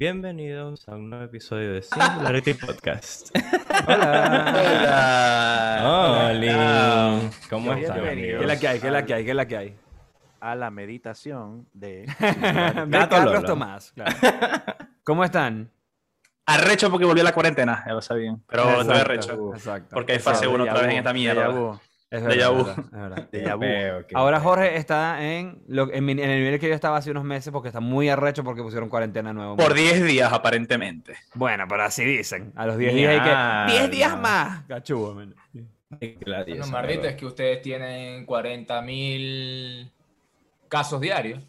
Bienvenidos a un nuevo episodio de Singularity Podcast. Hola. Hola. ¿Cómo Bienvenidos. están, ¿Qué ¿Qué es la que hay? ¿Qué es la que hay? ¿Qué es la que hay? A la meditación de. De Gato Carlos Lolo. Tomás. claro. ¿Cómo están? Arrecho porque volvió la cuarentena, ya lo sabían. Pero es Exacto, arrecho. Exacto. Porque hay fase Déjà 1 otra vez en esta mierda. Es verdad, es es Ahora. Jorge está en, lo- en, mi- en el nivel que yo estaba hace unos meses porque está muy arrecho porque pusieron cuarentena nuevo. Por 10 días, aparentemente. Bueno, pero así dicen. A los 10 días hay que... 10 días más. Cachugo, man. Verdad. es que ustedes tienen 40.000 casos diarios.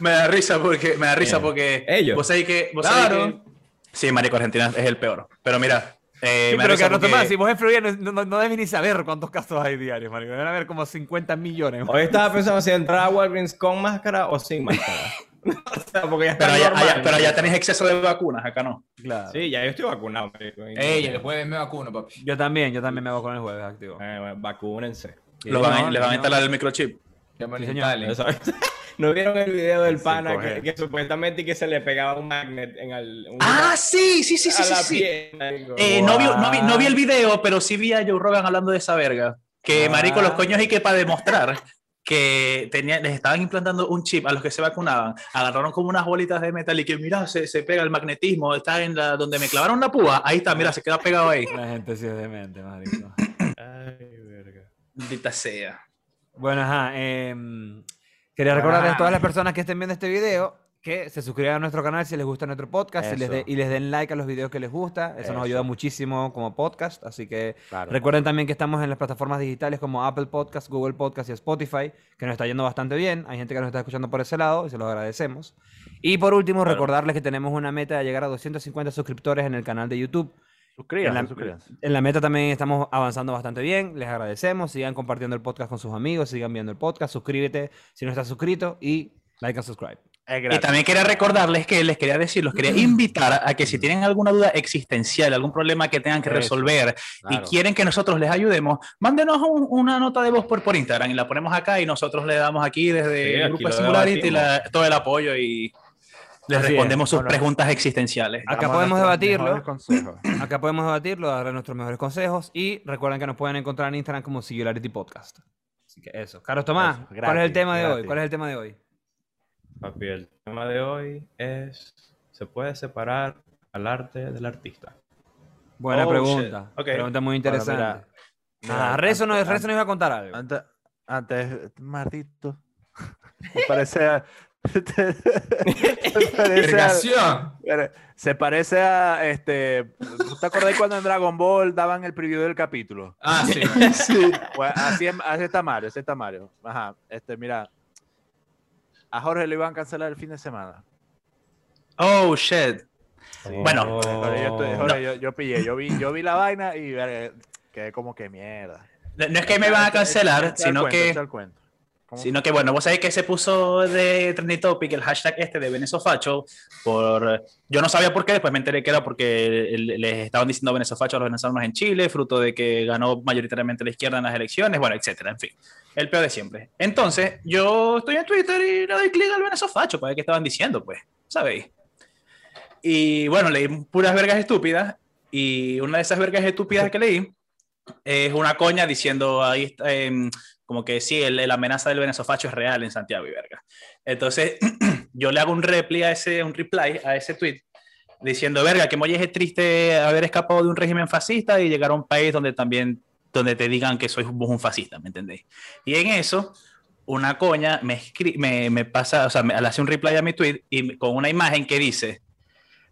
Me da risa porque. Me da risa porque. ellos. Vos sabéis que. Vos Claro. que- Sí, Marico Argentina es el peor. Pero mira. Eh, Sí, pero Carlos porque- Tomás, si vos en Florida no, no, no debes ni saber cuántos casos hay diarios, marico. Deben haber como 50 millones. Hoy estaba pensando si entrar a Walgreens con máscara o sin máscara. o sea, porque ya está Pero allá, normal. allá- pero allá tenéis exceso de vacunas, acá no. Claro. Sí, ya yo estoy vacunado. Ey, el jueves me vacuno, papi. Yo también, yo también me con el jueves activo. Eh, bueno, vacúnense. Sí, Lo van les van a no. instalar el microchip. Que me Sí, ¿No vieron el video del Sí, pana que, que supuestamente que se le pegaba un magnet en el, un- Ah, sí, sí, sí, sí, sí. la sí. piel? Eh, no, vi, no, vi, no vi el video, pero sí vi a Joe Rogan hablando de esa verga. Que Ah. marico, los coños y que para demostrar que tenía, les estaban implantando un chip a los que se vacunaban, agarraron como unas bolitas de metal y que mira, se, se pega el magnetismo, está en la donde me clavaron la púa, ahí está, mira, se queda pegado ahí. La gente sí es demente, marico. Ay, verga. Maldita sea. Bueno, ajá. em, quería recordarles a todas las personas que estén viendo este video que se suscriban a nuestro canal si les gusta nuestro podcast y les, de- y les den like a los videos que les gusta. Eso, nos ayuda muchísimo como podcast. Así que Claro. recuerden también que estamos en las plataformas digitales como Apple Podcast, Google Podcast y Spotify, que nos está yendo bastante bien. Hay gente que nos está escuchando por ese lado y se los agradecemos. Y por último, Claro. recordarles que tenemos una meta de llegar a 250 suscriptores en el canal de YouTube. Suscríbanse, En la- suscríbanse. En la meta también estamos avanzando bastante bien. Les agradecemos. Sigan compartiendo el podcast con sus amigos. Sigan viendo el podcast. Suscríbete si no estás suscrito. Y like and subscribe. Y también quería recordarles que les quería decir, los quería invitar a que si tienen alguna duda existencial, algún problema que tengan que Eso, resolver y quieren que nosotros les ayudemos, mándenos un- una nota de voz por, por Instagram y la ponemos acá y nosotros le damos aquí desde Sí, el grupo de Singularity la- todo el apoyo y les Así es. respondemos sus Bueno. preguntas existenciales. Acá Damos podemos debatirlo. Acá podemos debatirlo, darle nuestros mejores consejos. Y recuerden que nos pueden encontrar en Instagram como Singularity Podcast. Así que eso. Carlos Tomás, Eso, ¿cuál es el gratis, tema de hoy? ¿Cuál es el tema de hoy? Papi, el tema de hoy es: ¿se puede separar al arte del artista? Buena Oh, pregunta. Pregunta muy Bueno, interesante. mira, mira, Ah, Rezo, no, antes- Rezo nos iba a contar algo. Antes, antes, maldito. Me parece. Se parece a, Se parece a este. ¿tú ¿Te acordás cuando en Dragon Ball daban el preview del capítulo? Ah, sí. Sí. Pues así, es- así está Mario, así está Mario. Ajá. Este, mira. A Jorge le iban a cancelar el fin de semana. Oh, shit. Bueno. Pero yo, estoy-. Jorge, yo, yo pillé, yo vi, yo vi la vaina y eh, quedé como que mierda. No no es que me van a cancelar, sino cuento, que... Sino que, bueno, vos sabés que se puso de trending topic el hashtag este de Venezofacho por... Yo no sabía por qué, después me enteré que era porque les estaban diciendo Venezofacho a los venezolanos en Chile, fruto de que ganó mayoritariamente la izquierda en las elecciones, bueno, etcétera, en fin. El peor de siempre. Entonces, yo estoy en Twitter y le doy clic al Venezofacho para ver qué estaban diciendo, pues, ¿sabéis? Y bueno, leí puras vergas estúpidas y una de esas vergas estúpidas que leí es una coña diciendo ahí está, em, como que sí, la amenaza del venezofacho es real en Santiago y verga. Entonces, yo le hago un reply a ese, un reply a ese tweet diciendo, verga, que es triste haber escapado de un régimen fascista y llegar a un país donde también, donde te digan que sois vos un fascista, ¿me entendéis? Y en eso, una coña me, me, pasa, o sea, me, hace un reply a mi tweet y con una imagen que dice,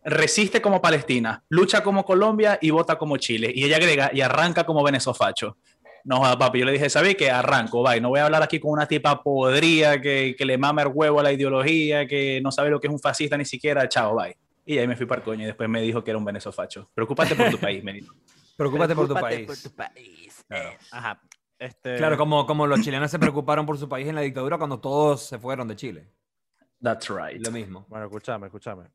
resiste como Palestina, lucha como Colombia y vota como Chile. Y ella agrega, y arranca como venezofacho. No, papi, yo le dije, ¿sabes qué? Arranco, bye. No voy a hablar aquí con una tipa podrida que, que le mama el huevo a la ideología, que no sabe lo que es un fascista ni siquiera. Chao, bye. Y ahí me fui para el coño y después me dijo que era un venezofacho. Preocúpate por tu país, me dijo. Preocúpate por tu país. por tu país. Claro. Eh, Ajá. Este, Claro, como, como los chilenos se preocuparon por su país en la dictadura cuando todos se fueron de Chile. That's right. Lo mismo. Bueno, escúchame, escúchame.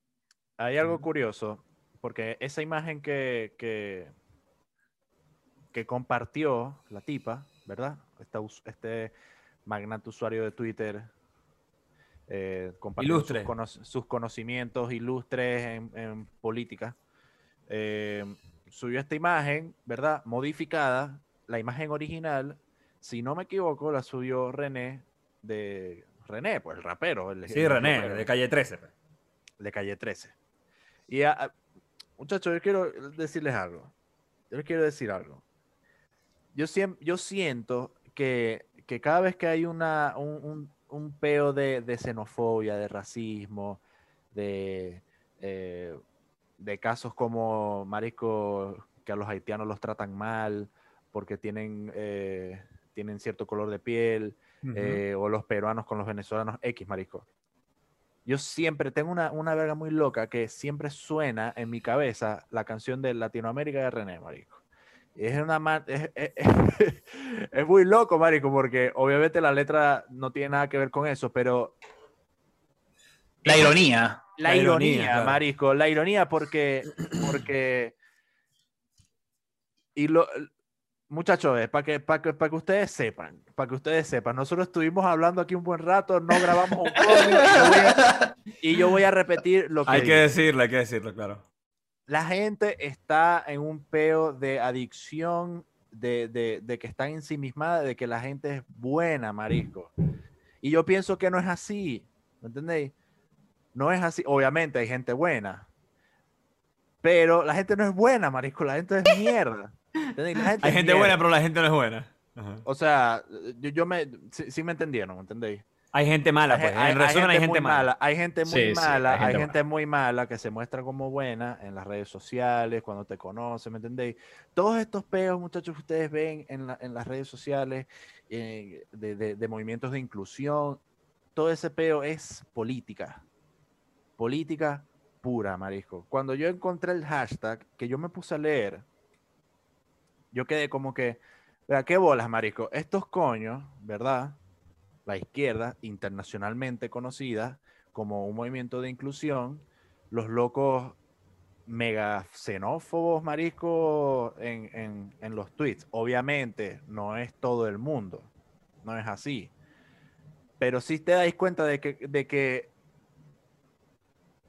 Hay algo curioso, porque esa imagen que, que, que compartió la tipa, ¿verdad? Esta este magnate usuario de Twitter, eh, compartiendo sus, Ilustre. cono- sus conocimientos ilustres en, en política. Eh, subió esta imagen, ¿verdad? Modificada. La imagen original, si no me equivoco, la subió René de René, pues el rapero. el- Sí, el René, rapero de calle 13. pues. de calle 13. Y a- a- muchachos, yo quiero decirles algo. Yo les quiero decir algo. Yo, yo siento que, que cada vez que hay una, un, un- un peo de, de xenofobia, de racismo, de, eh, de casos como Marisco, que a los haitianos los tratan mal porque tienen, eh, tienen cierto color de piel, eh, o los peruanos con los venezolanos X, marisco. Yo siempre tengo una, una verga muy loca que siempre suena en mi cabeza la canción de Latinoamérica de René, marisco. Es, una es, es- es muy loco, marico, porque obviamente la letra no tiene nada que ver con eso, pero La ironía. la, La ironía, ironía, claro. marisco, la ironía porque, porque, y lo, muchachos, para que, para que, para que ustedes sepan, para que ustedes sepan, nosotros estuvimos hablando aquí un buen rato, no grabamos un cómic, yo voy a- y yo voy a repetir lo que Hay que decirlo, hay que decirlo, claro. La gente está en un peo de adicción, de, de, de que están ensimismada, de que la gente es buena, marisco. Y yo pienso que no es así, ¿me entendéis? No es así. Obviamente hay gente buena, pero la gente no es buena, marisco. La gente es mierda. ¿entendéis? La gente Hay es gente mierda. buena, pero la gente no es buena. Ajá. O sea, yo, yo me... Sí, sí me entendieron, ¿me entendéis? Hay gente mala, Hay, pues. hay- en hay resumen, hay gente muy mala. Hay gente muy Sí, sí, mala, hay hay gente gente muy mala que se muestra como buena en las redes sociales, cuando te conocen, ¿me entendéis? Todos estos peos, muchachos, que ustedes ven en, la- en las redes sociales eh, de, de- de movimientos de inclusión, todo ese peo es política. Política pura, marisco. Cuando yo encontré el hashtag, que yo me puse a leer, yo quedé como que, vea, qué bolas, marisco. Estos coños, ¿verdad? La izquierda, internacionalmente conocida como un movimiento de inclusión, los locos mega xenófobos, marisco, en, en- los tweets. Obviamente, no es todo el mundo, no es así. Pero sí te dais cuenta de que, de que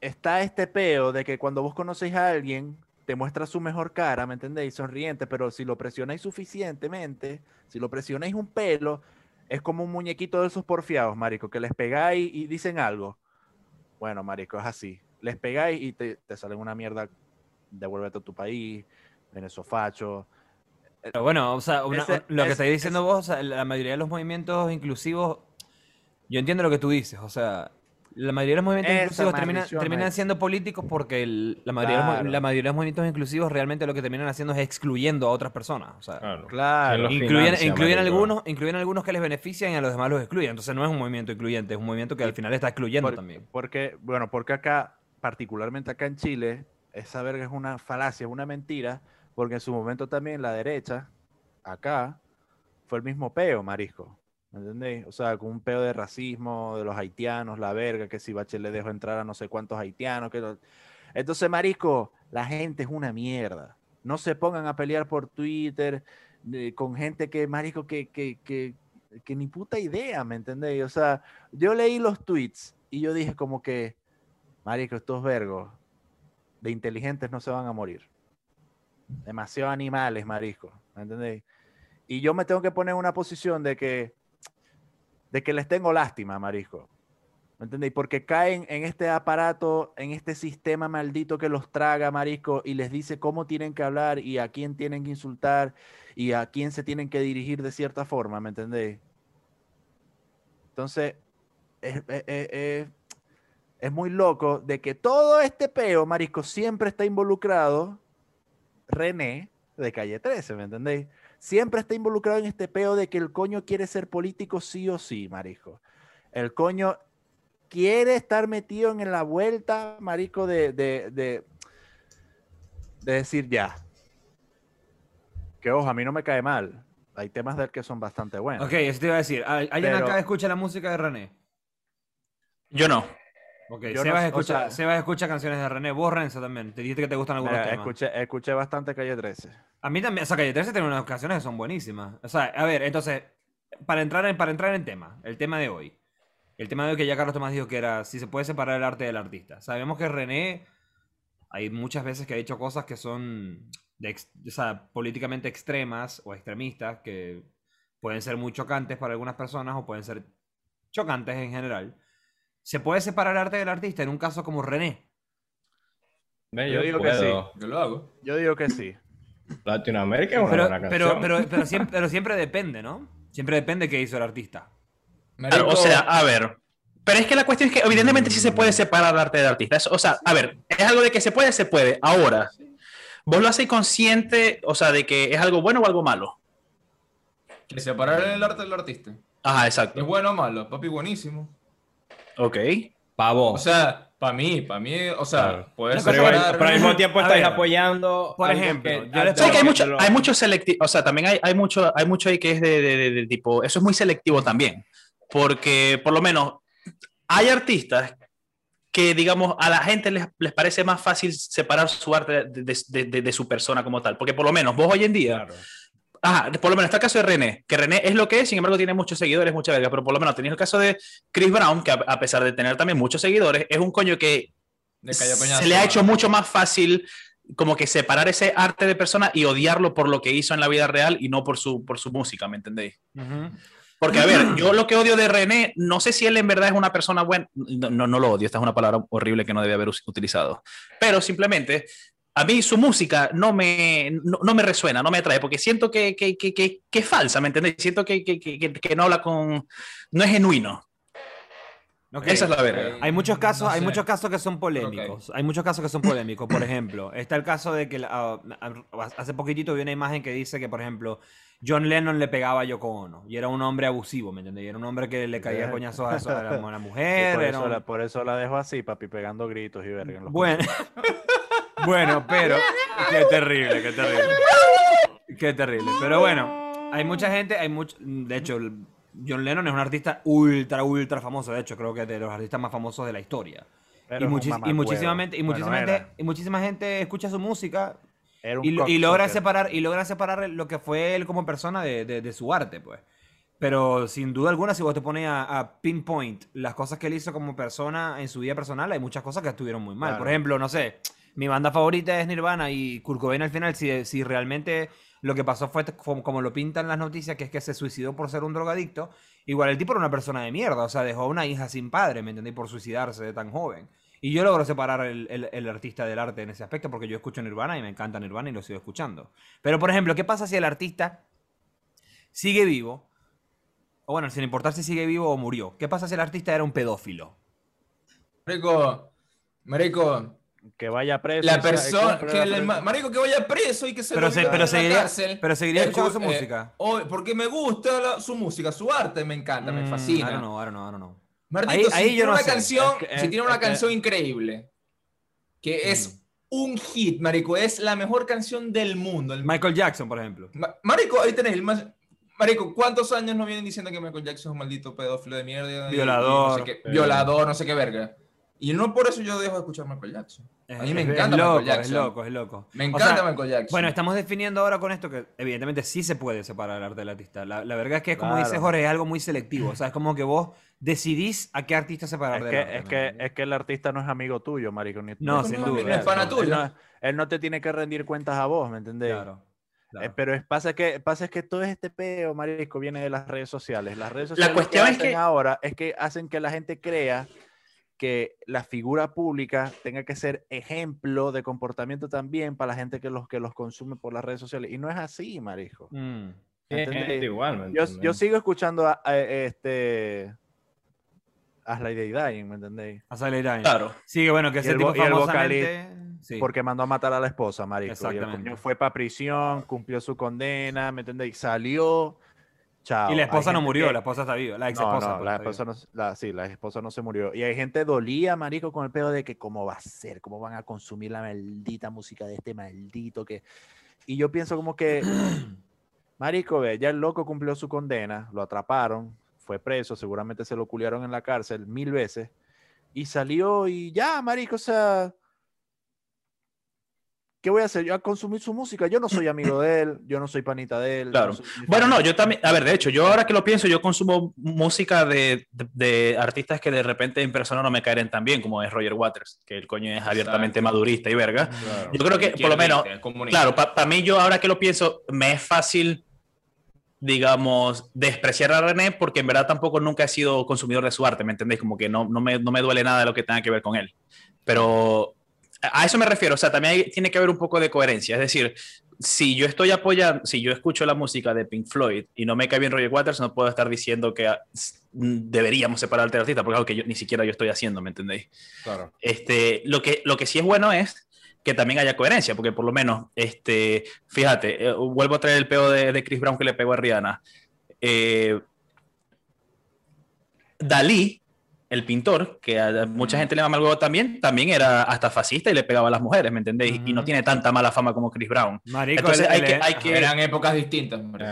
está este peo de que cuando vos conocéis a alguien, te muestra su mejor cara, ¿me entendéis? Sonriente, pero si lo presionáis suficientemente, si lo presionáis un pelo, es como un muñequito de esos porfiados, marico, que les pegáis y dicen algo. Bueno, marico, es así. Les pegáis y te, te salen una mierda, devuélvete a tu país, venezofacho. Pero bueno, o sea, una- Ese- lo que estáis diciendo vos, o sea, la mayoría de los movimientos inclusivos, yo entiendo lo que tú dices, o sea, la mayoría de los movimientos Esa inclusivos terminan, maldición, terminan siendo políticos porque el- la, mayoría los, la mayoría de los movimientos inclusivos realmente lo que terminan haciendo es excluyendo a otras personas, o sea, Claro. Claro. ¿Quién los incluyen, financia, incluyen algunos, incluyen algunos que les benefician y a los demás los excluyen, entonces no es un movimiento incluyente, es un movimiento que al final está excluyendo Por- también. Porque, bueno, porque acá, particularmente acá en Chile, esa verga es una falacia, es una mentira, porque en su momento también la derecha, acá, fue el mismo peo, marisco. ¿Me entendéis? O sea, con un peo de racismo, de los haitianos, la verga, que si Bachelet dejó entrar a no sé cuántos haitianos. Entonces, marisco, la gente es una mierda. No se pongan a pelear por Twitter eh, con gente que, marisco, que, que, que, que ni puta idea, ¿me entendéis? O sea, yo leí los tweets y yo dije como que, marico, estos vergos de inteligentes no se van a morir. Demasiado animales, marisco, ¿me entendéis? Y yo me tengo que poner en una posición de que, de que les tengo lástima, marisco. ¿Me entendéis? Porque caen en este aparato, en este sistema maldito que los traga, marisco, y les dice cómo tienen que hablar y a quién tienen que insultar y a quién se tienen que dirigir de cierta forma, ¿me entendéis? Entonces, es, es- es- es- muy loco de que todo este peo, marisco, siempre está involucrado René de Calle 13, ¿me entendéis? Siempre está involucrado en este peo de que el coño quiere ser político sí o sí, marisco. El coño quiere estar metido en la vuelta, marisco, de, de, de, de decir ya. Que ojo, a mí no me cae mal. Hay temas de él que son bastante buenos. Ok, eso te iba a decir, ¿al- ¿alguien Pero- acá escucha la música de René? Yo no. Ok, Yo no Sebas, sé, o escucha, sea- Sebas escucha canciones de René, vos Renzo también, te dijiste que te gustan algunos Mira, temas. escuché, escuché bastante Calle 13. A mí también, o sea, Calle 13 tiene unas canciones que son buenísimas. O sea, a ver, entonces, para entrar en, para entrar en tema, el tema de hoy. El tema de que ya Carlos Tomás dijo que era si se puede separar el arte del artista. Sabemos que René hay muchas veces que ha dicho cosas que son de o sea, políticamente extremas o extremistas que pueden ser muy chocantes para algunas personas o pueden ser chocantes en general. ¿Se puede separar el arte del artista en un caso como René? Yo yo, digo que sí. Yo lo hago. Yo digo que sí. Latinoamérica es una Pero, buena pero, canción. pero, pero, siempre, pero siempre depende, ¿no? Siempre depende qué hizo el artista. O sea, a ver. Pero es que la cuestión es que evidentemente sí se puede separar el arte del artista. O sea, a ver, es algo de que se puede, se puede. Ahora, vos lo haces consciente, o sea, de que es algo bueno o algo malo. que separar el arte del artista. Ajá, ¿Es exacto. bueno o malo? Papi, buenísimo. Ok. Pavo. O sea, para mí, para mí, o sea, Claro. poder pero, pero al mismo tiempo estáis ver, apoyando. por ejemplo, que- yo les que hay mucho, hay mucho selectivo, o sea, también hay, hay mucho, hay mucho ahí que es de, de- de- de tipo, eso es muy selectivo también, porque por lo menos hay artistas que, digamos, a la gente les, les parece más fácil separar su arte de, de- de- de- de su persona como tal, porque por lo menos vos hoy en día, Claro. Ajá, por lo menos está el caso de René, que René es lo que es, sin embargo tiene muchos seguidores, mucha verga, pero por lo menos tenéis el caso de Chris Brown, que a, a pesar de tener también muchos seguidores, es un coño que se le ha hecho mucho más fácil como que separar ese arte de persona y odiarlo por lo que hizo en la vida real y no por su, por su música, ¿me entendéis? Porque, a ver, yo lo que odio de René, no sé si él en verdad es una persona buena, no, no, no lo odio, esta es una palabra horrible que no debe haber utilizado, pero simplemente a mí su música no me, no, no me resuena, no me atrae, porque siento que, que, que, que, que es falsa, ¿me entendéis? Siento que, que, que, que- que no habla con, no es genuino. Ok. Esa es la verga. Hay muchos casos, No hay sé. muchos casos que son polémicos. Hay muchos casos que son polémicos. Por ejemplo, está el caso de que ah, hace poquitito vi una imagen que dice que, por ejemplo, John Lennon le pegaba a Yoko Ono y era un hombre abusivo, ¿me entiendes? Y era un hombre que le caía coñazos a, eso- a la, a la mujer. por, eso un- la, por eso la dejo así, papi, pegando gritos y verga. en los Bueno, bueno, pero qué terrible, qué terrible. Qué terrible. Pero bueno, hay mucha gente, hay mucho, de hecho, John Lennon es un artista ultra, ultra famoso. De hecho, creo que es de los artistas más famosos de la historia. Pero y, muchis- y mamacuevo. muchísimamente, y, Bueno, muchísima gente, y muchísima gente escucha su música Era un y, y logra separar y logra separar lo que fue él como persona de, de- de su arte, pues. Pero sin duda alguna, si vos te pones a, a pinpoint las cosas que él hizo como persona en su vida personal, hay muchas cosas que estuvieron muy mal. Por Claro. ejemplo, no sé, mi banda favorita es Nirvana y Kurt Cobain al final, si, si realmente lo que pasó fue como, lo pintan las noticias, que es que se suicidó por ser un drogadicto, igual el tipo era una persona de mierda, o sea, dejó a una hija sin padre, ¿me entendí? Por suicidarse de tan joven. Y yo logro separar el, el- el artista del arte en ese aspecto porque yo escucho Nirvana y me encanta Nirvana y lo sigo escuchando. Pero, por ejemplo, ¿qué pasa si el artista sigue vivo? O bueno, sin importar si sigue vivo o murió. ¿Qué pasa si el artista era un pedófilo? Marico, marico, Que vaya preso. la persona, que la el marico que vaya preso y que se Pero, lo se- pero, en la seguiría, cárcel. pero seguiría escuchando su eh, música. oh, porque me gusta la- su música, su arte me encanta, me Mm, fascina. I don't know, I don't know, I don't know. Martito, Ahí- si ahí yo tiene no una sé. canción, Es que- si es- tiene una es que- canción increíble, que es un hit, marico, es la mejor canción del mundo. El- Michael Jackson, por ejemplo. Ma- marico, ahí tenés el más... Marico, ¿cuántos años nos vienen diciendo que Michael Jackson es un maldito pedófilo de mierda? y- y Violador. no sé qué- violador, no sé qué verga. Y no por eso yo dejo de escuchar Michael Jackson. A mí me Es- es encanta loco, Michael Jackson. Es loco, es loco. Me O encanta sea, Michael Jackson. Bueno, estamos definiendo ahora con esto que evidentemente sí se puede separar el arte del artista. La, la verdad es que es como Claro. dice Jorge, es algo muy selectivo. O sea, es como que vos decidís a qué artista separar Es del que, arte. es, ¿me que, es que el artista no es amigo tuyo, marico. Ni, No, ni- sin duda. viceversa. Es pana Él tuyo. no- Él no te tiene que rendir cuentas a vos, ¿me entendés? Claro. claro. Eh, pero es, pasa, que, pasa es que todo este peo, marico, viene de las redes sociales. Las redes La sociales que cuestión es hacen que- ahora es que hacen que la gente crea que la figura pública tenga que ser ejemplo de comportamiento también para la gente que los, que los consume por las redes sociales. Y no es así, marico. Mm. Es ¿entendés? igual, ¿me Yo, sigo escuchando a, a- este... As Like They Dying, ¿me entendéis? A Silent Night. Claro. Sí, bueno, que Y ese el tipo vo- y el famosamente... Sí. Porque mandó a matar a la esposa, marico. Y el Exactamente. fue para prisión, cumplió su condena, ¿me entendéis? Salió, chao. Y la Hay esposa no murió, que- la esposa está viva. La ex No, esposa. no, la esposa no, la, sí, la esposa no se murió. Y hay gente dolía, marico, con el pedo de que cómo va a ser, cómo van a consumir la maldita música de este maldito que... Y yo pienso como que, marico, ve, ya el loco cumplió su condena, lo atraparon, fue preso, seguramente se lo culiaron en la cárcel mil veces, y salió y ya, marico, o sea... ¿qué voy a hacer? Yo a consumir su música. Yo no soy amigo de él, yo no soy panita de él. Claro. ni Bueno, no, yo también, a ver, de hecho, yo ahora que lo pienso, yo consumo música de, de- de artistas que de repente en persona no me caen tan bien, como es Roger Waters, que el coño es abiertamente Exacto. madurista y verga. Claro. Yo creo que, por lo menos, claro, para mí yo ahora que lo pienso, me es fácil, digamos, despreciar a René porque en verdad tampoco nunca he sido consumidor de su arte, ¿me entendéis? Como que no, no, me, no me duele nada de lo que tenga que ver con él. Pero a eso me refiero, o sea, también hay- tiene que haber un poco de coherencia, es decir, si yo estoy apoyando, si yo escucho la música de Pink Floyd y no me cae bien Roger Waters, no puedo estar diciendo que ah, deberíamos separar al artista, porque es algo que yo, ni siquiera yo estoy haciendo, ¿me entendéis? Claro. Este, lo, que, lo que sí es bueno es que también haya coherencia, porque por lo menos, este, fíjate, eh, vuelvo a traer el peo de, de Chris Brown que le pegó a Rihanna. Eh, Dalí, el pintor, que a mucha gente le mama el huevo también, también era hasta fascista y le pegaba a las mujeres, ¿me entendéis? Y no Ujú. tiene tanta mala fama como Chris Brown. Marico, Entonces hay que, hay que- Eran épocas distintas. porque-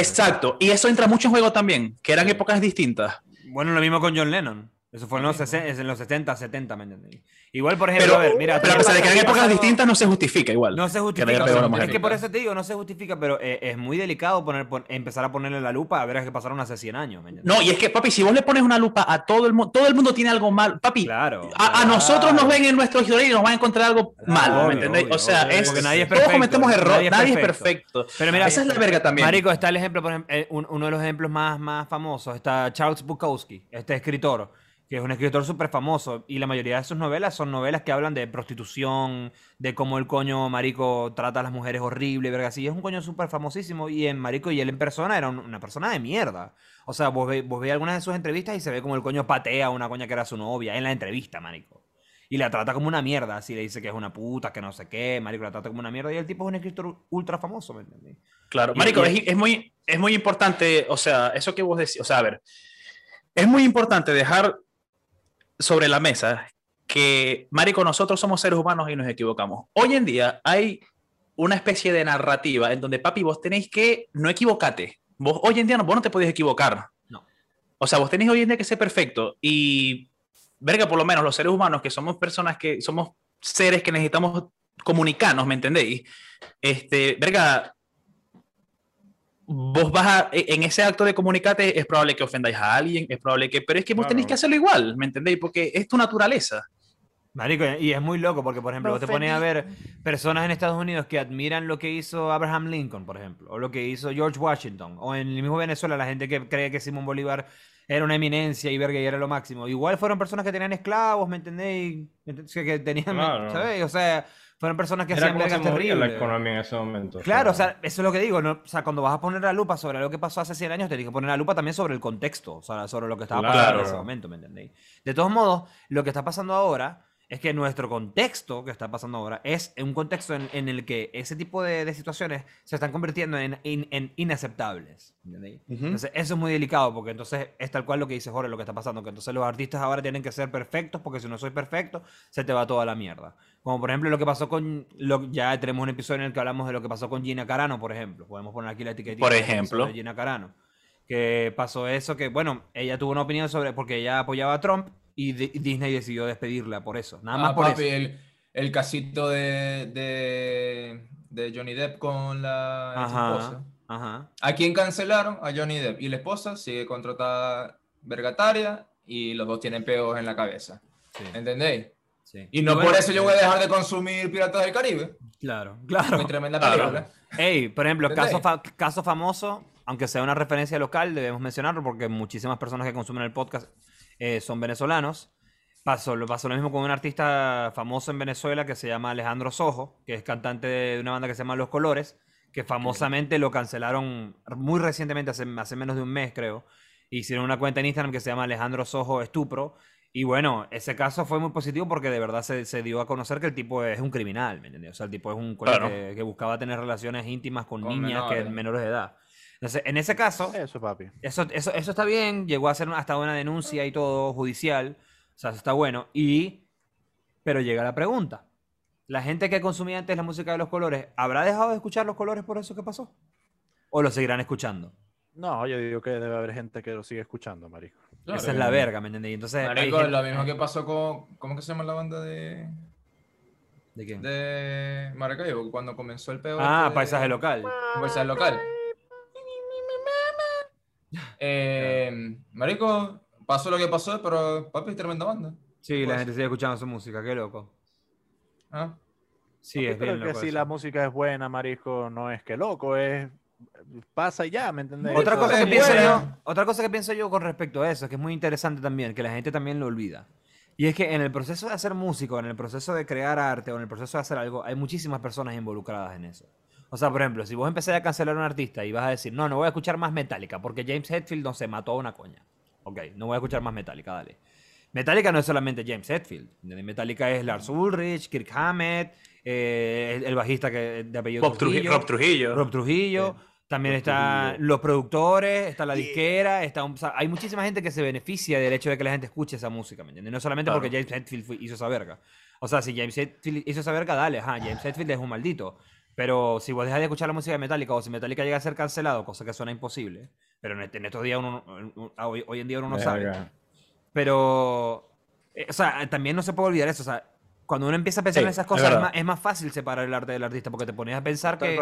Exacto, y eso entra mucho en juego también, que eran épocas distintas. Bueno, lo mismo con John Lennon. Eso fue en los, en los 70, 70, ¿me entendés? Igual, por ejemplo, Pero, a ver, mira, pero a pesar de que eran épocas pasado- distintas, no se justifica igual. No se que justifica. haya pegado a la pero mujer. es que por eso te digo, no se justifica, pero eh, es muy delicado poner, pon- empezar a ponerle la lupa a ver que pasaron hace 100 años. ¿me entiendes? No, y es que, papi, si vos le pones una lupa a todo el mundo, todo el mundo tiene algo mal. Papi, Claro. a, a claro. nosotros nos ven en nuestro historial y nos van a encontrar algo malo, obvio, ¿me entendéis? obvio, o sea, obvio, es, porque nadie es todos perfecto, cometemos errores, nadie nadie, es perfecto. perfecto. Pero mira, esa es la verga también. Marico, está el ejemplo, por ejemplo, eh, un- uno de los ejemplos más, más famosos, está Charles Bukowski, este escritor, que es un escritor súper famoso, y la mayoría de sus novelas son novelas que hablan de prostitución, de cómo el coño marico trata a las mujeres horrible, verga, así. Es un coño súper famosísimo, y en marico, y él en persona era un- una persona de mierda. O sea, vos veis algunas de sus entrevistas y se ve como el coño patea a una coña que era su novia, en la entrevista, marico. Y la trata como una mierda, así le dice que es una puta, que no sé qué, marico, la trata como una mierda, y el tipo es un escritor ultra famoso, ¿me entendés? Claro, Y- Marico, es muy, es muy importante, o sea, eso que vos decís, o sea, a ver, es muy importante dejar sobre la mesa que, Marico, nosotros somos seres humanos y nos equivocamos. Hoy en día hay una especie de narrativa en donde, papi, vos tenéis que no equivocarte. Vos hoy en día no, vos no te podés equivocar. No. O sea, vos tenéis hoy en día que ser perfecto y, verga, por lo menos los seres humanos que somos personas que somos seres que necesitamos comunicarnos, ¿me entendéis? Este, verga, vos vas a, e- en ese acto de comunicarte, es probable que ofendáis a alguien, es probable que, pero es que vos Claro. tenéis que hacerlo igual, ¿me entendéis? Porque es tu naturaleza. Marico, y es muy loco porque, por ejemplo, vos te pones a ver personas en Estados Unidos que admiran lo que hizo Abraham Lincoln, por ejemplo, o lo que hizo George Washington, o en el mismo Venezuela, la gente que cree que Simón Bolívar era una eminencia y verga y era lo máximo. Igual fueron personas que tenían esclavos, ¿me entendéis? Que tenían, Claro. ¿sabes? O sea, fueron personas que hacían vergas movía la terribles. economía en ese momento. Claro, o sea, eso es lo que digo, ¿no? O sea, cuando vas a poner la lupa sobre lo que pasó hace 100 años, tenés que poner la lupa también sobre el contexto, o sea, sobre lo que estaba pasando en ese momento, ¿me entendéis? De todos modos, lo que está pasando ahora es que nuestro contexto que está pasando ahora es un contexto en, en el que ese tipo de, de situaciones se están convirtiendo en, in- en inaceptables. Entonces, eso es muy delicado porque entonces es tal cual lo que dice Jorge, lo que está pasando, que entonces los artistas ahora tienen que ser perfectos porque si no soy perfecto, se te va toda la mierda. Como por ejemplo lo que pasó con, lo, ya tenemos un episodio en el que hablamos de lo que pasó con Gina Carano, por ejemplo. Podemos poner aquí la etiqueta. Por ejemplo. De Gina Carano. Que pasó eso, que bueno, ella tuvo una opinión sobre, porque ella apoyaba a Trump y Di- Disney decidió despedirla por eso. Nada más Ah, por papi, eso. El, el casito de, de, de Johnny Depp con la esposa. Ajá, ajá. ¿A quién cancelaron? A Johnny Depp. Y la esposa sigue contratada vergataria y los dos tienen peos en la cabeza. Sí, ¿Entendéis? sí. Y no bueno, por eso yo voy a dejar de consumir Piratas del Caribe. Claro, claro. Muy tremenda Claro. película. Ey, por ejemplo, caso, fa- caso famoso, aunque sea una referencia local, debemos mencionarlo porque muchísimas personas que consumen el podcast eh, son venezolanos. Pasó, lo pasó lo mismo con un artista famoso en Venezuela que se llama Alejandro Sojo, que es cantante de una banda que se llama Los Colores, que famosamente lo cancelaron muy recientemente, hace, hace menos de un mes creo. Hicieron una cuenta en Instagram que se llama Alejandro Sojo Estupro. Y bueno, ese caso fue muy positivo porque de verdad se, se dio a conocer que el tipo es un criminal, ¿me entiendes? O sea, el tipo es un Claro. que, que buscaba tener relaciones íntimas con, Con niñas que menores. menores de edad. Entonces, en ese caso, Eso, papi. eso, eso, eso está bien, llegó a ser hasta una denuncia y todo judicial, o sea, eso está bueno. Y, pero llega la pregunta, ¿la gente que consumía antes la música de los colores, ¿habrá dejado de escuchar los colores por eso que pasó? ¿O lo seguirán escuchando? No, yo digo que debe haber gente que lo sigue escuchando, marico. Claro. Esa es la verga, ¿me entendés? Y Entonces, Marico, gente- lo mismo que pasó con. ¿Cómo que se llama la banda de. ¿De quién? de Maracaibo, cuando comenzó el peo. Ah, este de- paisaje local. paisaje local. Eh, marico, pasó lo que pasó, pero papi es tremenda banda. Sí, la Pues- gente sigue escuchando su música, qué loco. Ah, Sí, es bien que loco si eso. la música es buena, marisco, no es que loco, es pasa y ya, ¿me entendés? Otra cosa, que pienso yo, otra cosa que pienso yo con respecto a eso, que es muy interesante también, que la gente también lo olvida. Y es que en el proceso de hacer música, en el proceso de crear arte o en el proceso de hacer algo, hay muchísimas personas involucradas en eso. O sea, por ejemplo, si vos empezás a cancelar a un artista y vas a decir, no, no voy a escuchar más Metallica porque James Hetfield no se mató a una coña. Ok, no voy a escuchar más Metallica, dale. Metallica no es solamente James Hetfield. Metallica es Lars Ulrich, Kirk Hammett, eh, el, el bajista que, de apellido Bob Trujillo. Rob Trujillo. Rob Trujillo. También Rob están Trujillo. los productores, está la disquera, está un- o sea, hay muchísima gente que se beneficia del hecho de que la gente escuche esa música, ¿me entiendes? No solamente Claro. porque James Hetfield hizo esa verga. O sea, si James Hetfield hizo esa verga, dale, ajá, James Hetfield es un maldito. Pero si vos dejas de escuchar la música de Metallica o si Metallica llega a ser cancelado, cosa que suena imposible, pero en, en estos días uno, no- hoy, hoy en día uno no sabe. Pero, eh, o sea, también no se puede olvidar eso. O sea, cuando uno empieza a pensar Sí, en esas es cosas, es, más, es más fácil separar el arte del artista porque te pones a pensar ¿Te que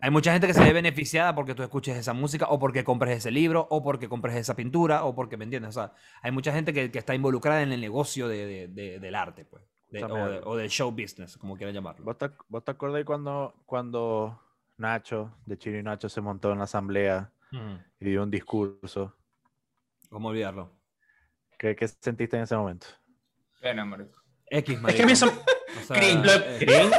hay mucha gente que se ve beneficiada porque tú escuches esa música o porque compres ese libro o porque compres esa pintura o porque, ¿me entiendes? O sea, hay mucha gente que, que está involucrada en el negocio de- de- de- del arte, pues. De- o, de- o del show business, como quieran llamarlo. ¿Vos te, vos te acordáis cuando, cuando Nacho, de Chino y Nacho, se montó en la asamblea y dio un discurso? ¿Cómo olvidarlo? ¿Qué, qué sentiste en ese momento? pena, marico. X, Es marico. que a mí eso- O sea, Cringe. eh,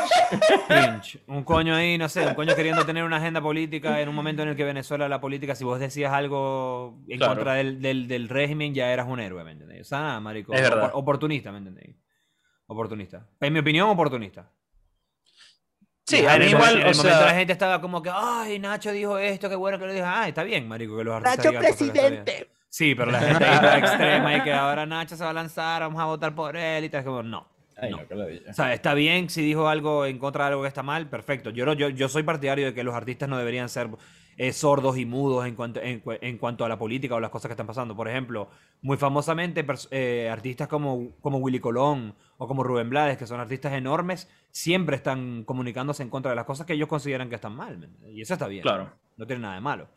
cringe. Un coño ahí, no sé, un coño queriendo tener una agenda política en un momento en el que Venezuela, la política, si vos decías algo en Claro. contra del, del- del régimen, ya eras un héroe, ¿me entendéis? O sea, nada, marico. Es verdad. opor- Oportunista, ¿me entendéis? Oportunista. En mi opinión, oportunista. Sí, a mí el, igual, en el o momento la sea, gente estaba como que, ay, Nacho dijo esto, qué bueno que lo dijo. Ah, está bien, marico, que los artistas está bien". Sí, pero la gente está extrema y que ahora Nacho se va a lanzar, vamos a votar por él y tal. Es como, no. Ay, no. O sea, está bien si dijo algo en contra de algo que está mal, perfecto. Yo, no- yo, yo soy partidario de que los artistas no deberían ser eh, sordos y mudos en cuanto, en, cu- en cuanto a la política o las cosas que están pasando. Por ejemplo, muy famosamente, eh, artistas como, como Willy Colón o como Rubén Blades, que son artistas enormes, siempre están comunicándose en contra de las cosas que ellos consideran que están mal. Y eso está bien. Claro. No tiene nada de malo.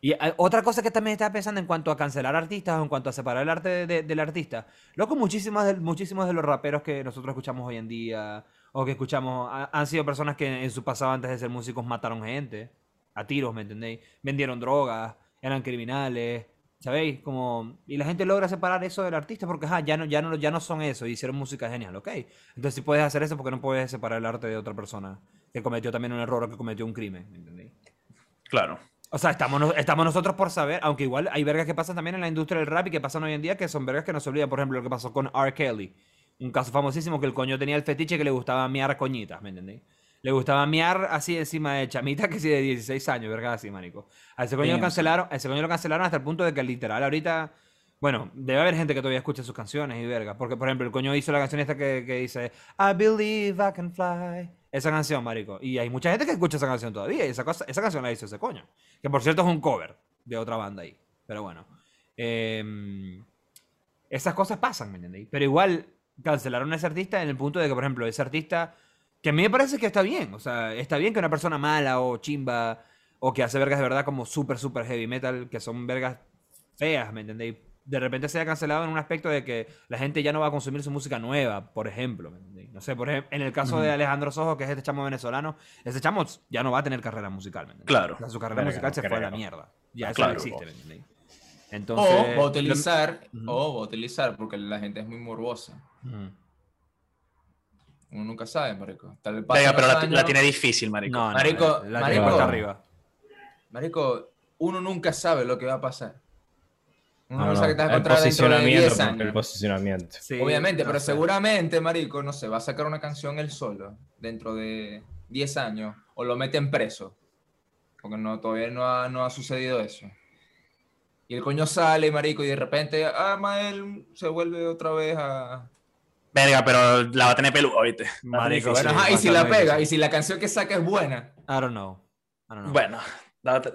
Y eh, otra cosa que también estaba pensando en cuanto a cancelar artistas o en cuanto a separar el arte de- de- del artista. Loco, muchísimos de, muchísimos de los raperos que nosotros escuchamos hoy en día o que escuchamos ha- han sido personas que en su pasado antes de ser músicos mataron gente a tiros, ¿me entendéis? Vendieron drogas, eran criminales, ¿sabéis? Como, y la gente logra separar eso del artista porque ajá, ya, no, ya, no, ya no son eso, hicieron música genial, ¿ok? Entonces si puedes hacer eso, porque no puedes separar el arte de otra persona que cometió también un error o que cometió un crimen, ¿me entendéis? claro. O sea, estamos, estamos nosotros por saber, aunque igual hay vergas que pasan también en la industria del rap y que pasan hoy en día que son vergas que no se olvidan. Por ejemplo, lo que pasó con R. Kelly. Un caso famosísimo que el coño tenía el fetiche que le gustaba miar coñitas, ¿me entendéis? Le gustaba miar así encima de chamitas que sí de 16 años, vergas así, marico. A ese coño lo cancelaron, a ese coño lo cancelaron hasta el punto de que literal ahorita... Bueno, debe haber gente que todavía escucha sus canciones y verga. Porque, por ejemplo, el coño hizo la canción esta que, que dice I believe I can fly. Esa canción, marico. Y hay mucha gente que escucha esa canción todavía. Y esa, cosa, esa canción la hizo ese coño. Que por cierto es un cover de otra banda ahí. Pero bueno. em, esas cosas pasan, ¿me entendéis? Pero igual cancelaron a ese artista en el punto de que, por ejemplo, ese artista. Que a mí me parece que está bien. O sea, está bien que una persona mala o chimba. O que hace vergas de verdad como súper, súper heavy metal. Que son vergas feas, ¿me entendéis? De repente se ha cancelado en un aspecto de que la gente ya no va a consumir su música nueva, por ejemplo. ¿me entendéis? No sé, por ejemplo, en el caso de Alejandro Sojo, que es este chamo venezolano, ese chamo ya no va a tener carrera musical, ¿me entendéis? Claro. O sea, su carrera musical se fue a la mierda. Ya eso Claro. no existe, ¿me entendéis? O Entonces. va a lo- utilizar, o va a utilizar, porque la gente es muy morbosa. Ujú. Uno nunca sabe, marico. Tal vez Venga, pero la, la tiene difícil, marico. No, no, Marico, la marico. tiene hasta arriba. Marico, uno nunca sabe lo que va a pasar. Uno No, sabe que te vas a el encontrar dentro de posicionamiento, 10 porque años. el posicionamiento. Sí, Obviamente, no pero sé. seguramente, marico, no sé, va a sacar una canción él solo dentro de 10 años o lo meten preso. Porque no, todavía no ha, no ha sucedido eso. Y el coño sale, marico, y de repente, ah, Mael se vuelve otra vez a... Verga, pero la va a tener peluda, ¿viste? Marico, Bueno, ajá, y si la pega, difícil. y si la canción que saca es buena. I don't know. I don't know. Bueno,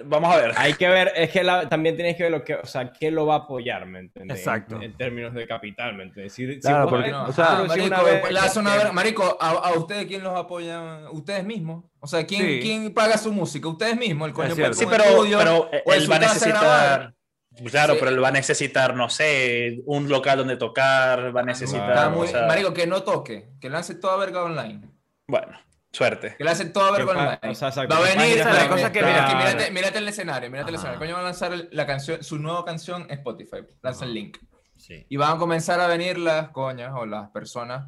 vamos a ver. Hay que ver, es que la- también tienes que ver lo que, o sea, qué lo va a apoyar, ¿me entiendes? Exacto. En, en términos de capital, ¿me entiendes? Si, Claro, porque, Bueno, o sea, ah, marico, una vez- que- marico, a, a ustedes quién los apoya, ustedes mismos. O sea, ¿quién, Sí. quién paga su música? Ustedes mismos, el coño Es puede cierto. Sí, pero, estudio, pero él va a necesitar. Claro, Sí. pero él va a necesitar, no sé, un local donde tocar, va a necesitar. Está Claro, muy- o sea, marico, que no toque, que lance toda verga online. Bueno, suerte. Que lance toda verga online. o sea, va a venir, mira, cosas que mira, que mírate, mírate el escenario, mírate el escenario. El coño va a lanzar la canción, su nueva canción en Spotify, lanza el link. Sí. Y van a comenzar a venir las coñas o las personas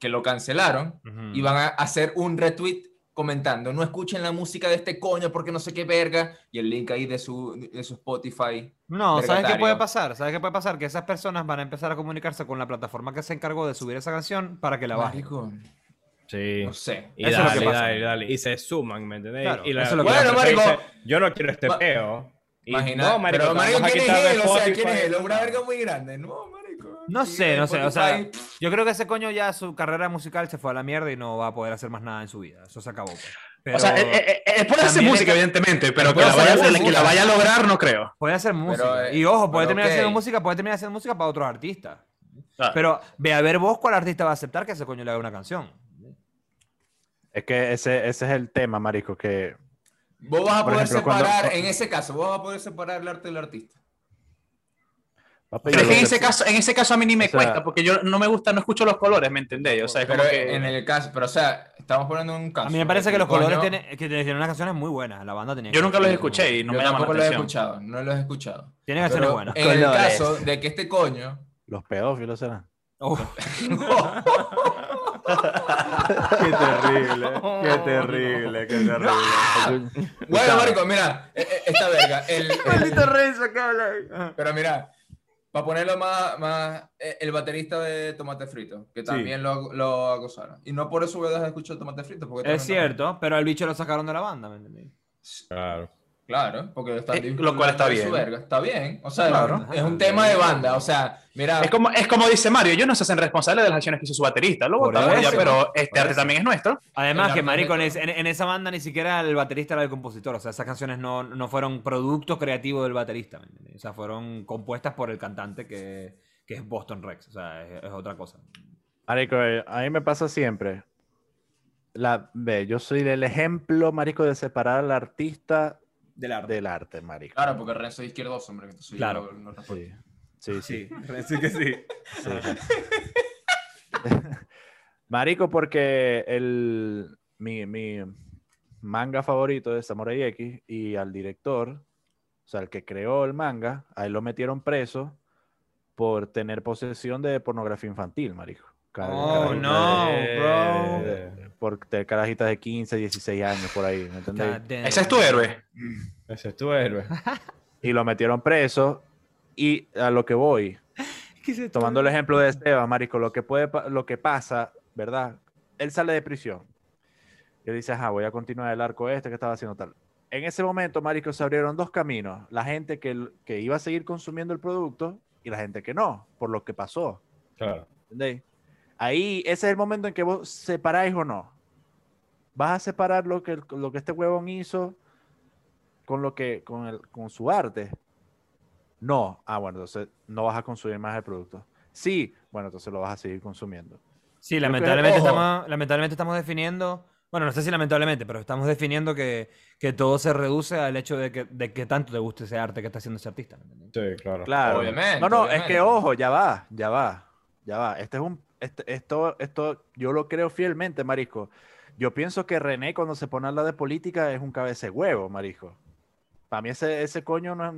que lo cancelaron y van a hacer un retweet comentando, no escuchen la música de este coño porque no sé qué verga, y el link ahí de su, de su Spotify. No, ¿sabes qué puede pasar? ¿Sabes qué puede pasar? Que esas personas van a empezar a comunicarse con la plataforma que se encargó de subir esa canción para que la baje. Marico, Sí. no sé. Y Eso es lo dale, que pasa. dale, dale. Y se suman, ¿me entendés? Claro, y la, eso es lo que Bueno, dice, marico, yo no quiero este ma- peo. Imagina, no, marico, pero marico, ¿quién es él? O sea, ¿quién es él? Una verga muy grande. No, marico. No sé, no sé, o sea, yo creo que ese coño ya su carrera musical se fue a la mierda y no va a poder hacer más nada en su vida. Eso se acabó. pues. Pero O sea, eh, eh, eh, él puede hacer música, es- evidentemente, pero que la, vaya, hacer que la música. vaya a lograr, no creo. puede hacer música. eh, y ojo, puede pero terminar haciendo música, puede terminar haciendo música para otros artistas. Ah, Pero ve a ver vos cuál artista va a aceptar que ese coño le haga una canción. Es que ese, ese es el tema, marico, que Vos vas a poder ejemplo, cuando- separar, en ese caso, vos vas a poder separar el arte del artista. Pero es que en ese, caso, en ese caso a mí ni me o sea- cuesta, porque yo no me gusta, no escucho los colores, ¿me entendéis? O sea, es pero como que... en el caso, pero o sea, estamos poniendo un caso. A mí me parece que los coño- colores tienen, que tienen unas canciones muy buenas. La banda tenía Yo nunca los escuché y no Yo me llaman la tampoco los he atención. escuchado, no los he escuchado. Tiene canciones Pero buenas. en el Colores. caso de que este coño Los pedófilos serán. Uf. Qué terrible, qué terrible, qué terrible. Bueno, marico, mira, eh, eh, esta verga, el, el- pero mira, para ponerlo más, más eh, el baterista de Tomate Frito, que también lo, lo acosaron. Y no por eso voy a dejar de escuchar Tomate Frito, porque Es no- cierto, pero al bicho lo sacaron de la banda, ¿me entendés? Claro. Claro, porque está Eh, lo cual está bien. verga. Está bien, o sea, Claro. es un tema de banda, o sea, mira, Es como, es como dice Mario, ellos no se hacen responsables de las acciones que hizo su baterista. Lo votamos ya, pero este arte también es nuestro. Además, El que marico, en, es- en- en esa banda ni siquiera el baterista era el compositor. O sea, esas canciones no, no fueron productos creativos del baterista. O sea, fueron compuestas por el cantante que, que es Boston Rex. O sea, es, es otra cosa. Marico, eh, a mí me pasa siempre. La, ve, yo soy del ejemplo, marico, de separar al artista Del arte. del arte, marico. claro, porque Renzo es izquierdoso, hombre, que soy Claro. yo, no respeto. Sí, sí, sí. Sí, sí que sí. sí. marico, porque el, mi, mi manga favorito es Samurai X y al director, o sea, el que creó el manga, a él lo metieron preso por tener posesión de pornografía infantil, marico. Car- Oh, no, de- bro. de- por tener carajitas de 15, 16 años por ahí, ¿me damn. Ese es tu héroe. Ese es tu héroe. Y lo metieron preso. Y a lo que voy, tomando el ejemplo de Esteban, marico, lo que puede, lo que pasa, ¿verdad? Él sale de prisión. Y él dice, ajá, voy a continuar el arco este que estaba haciendo tal. En ese momento, marico, se abrieron dos caminos. La gente que, que iba a seguir consumiendo el producto y la gente que no, por lo que pasó. Claro. ¿Entendéis? Ahí, ese es el momento en que vos separáis o no. Vas a separar lo que, lo que este huevón hizo con lo que, con, el, con su arte. No. Ah, bueno, entonces no vas a consumir más el producto. Sí, bueno, entonces lo vas a seguir consumiendo. Sí, lamentablemente estamos, lamentablemente estamos definiendo, bueno, no sé si lamentablemente, pero estamos definiendo que, que todo se reduce al hecho de que, de que tanto te guste ese arte que está haciendo ese artista. Sí, claro. Claro. Obviamente, No, no, es que ojo, ya va, ya va, ya va. Este es un, esto, esto, yo lo creo fielmente, marisco. Yo pienso que René cuando se pone a hablar de política es un cabeza huevo, marisco. Para mí ese, ese coño no es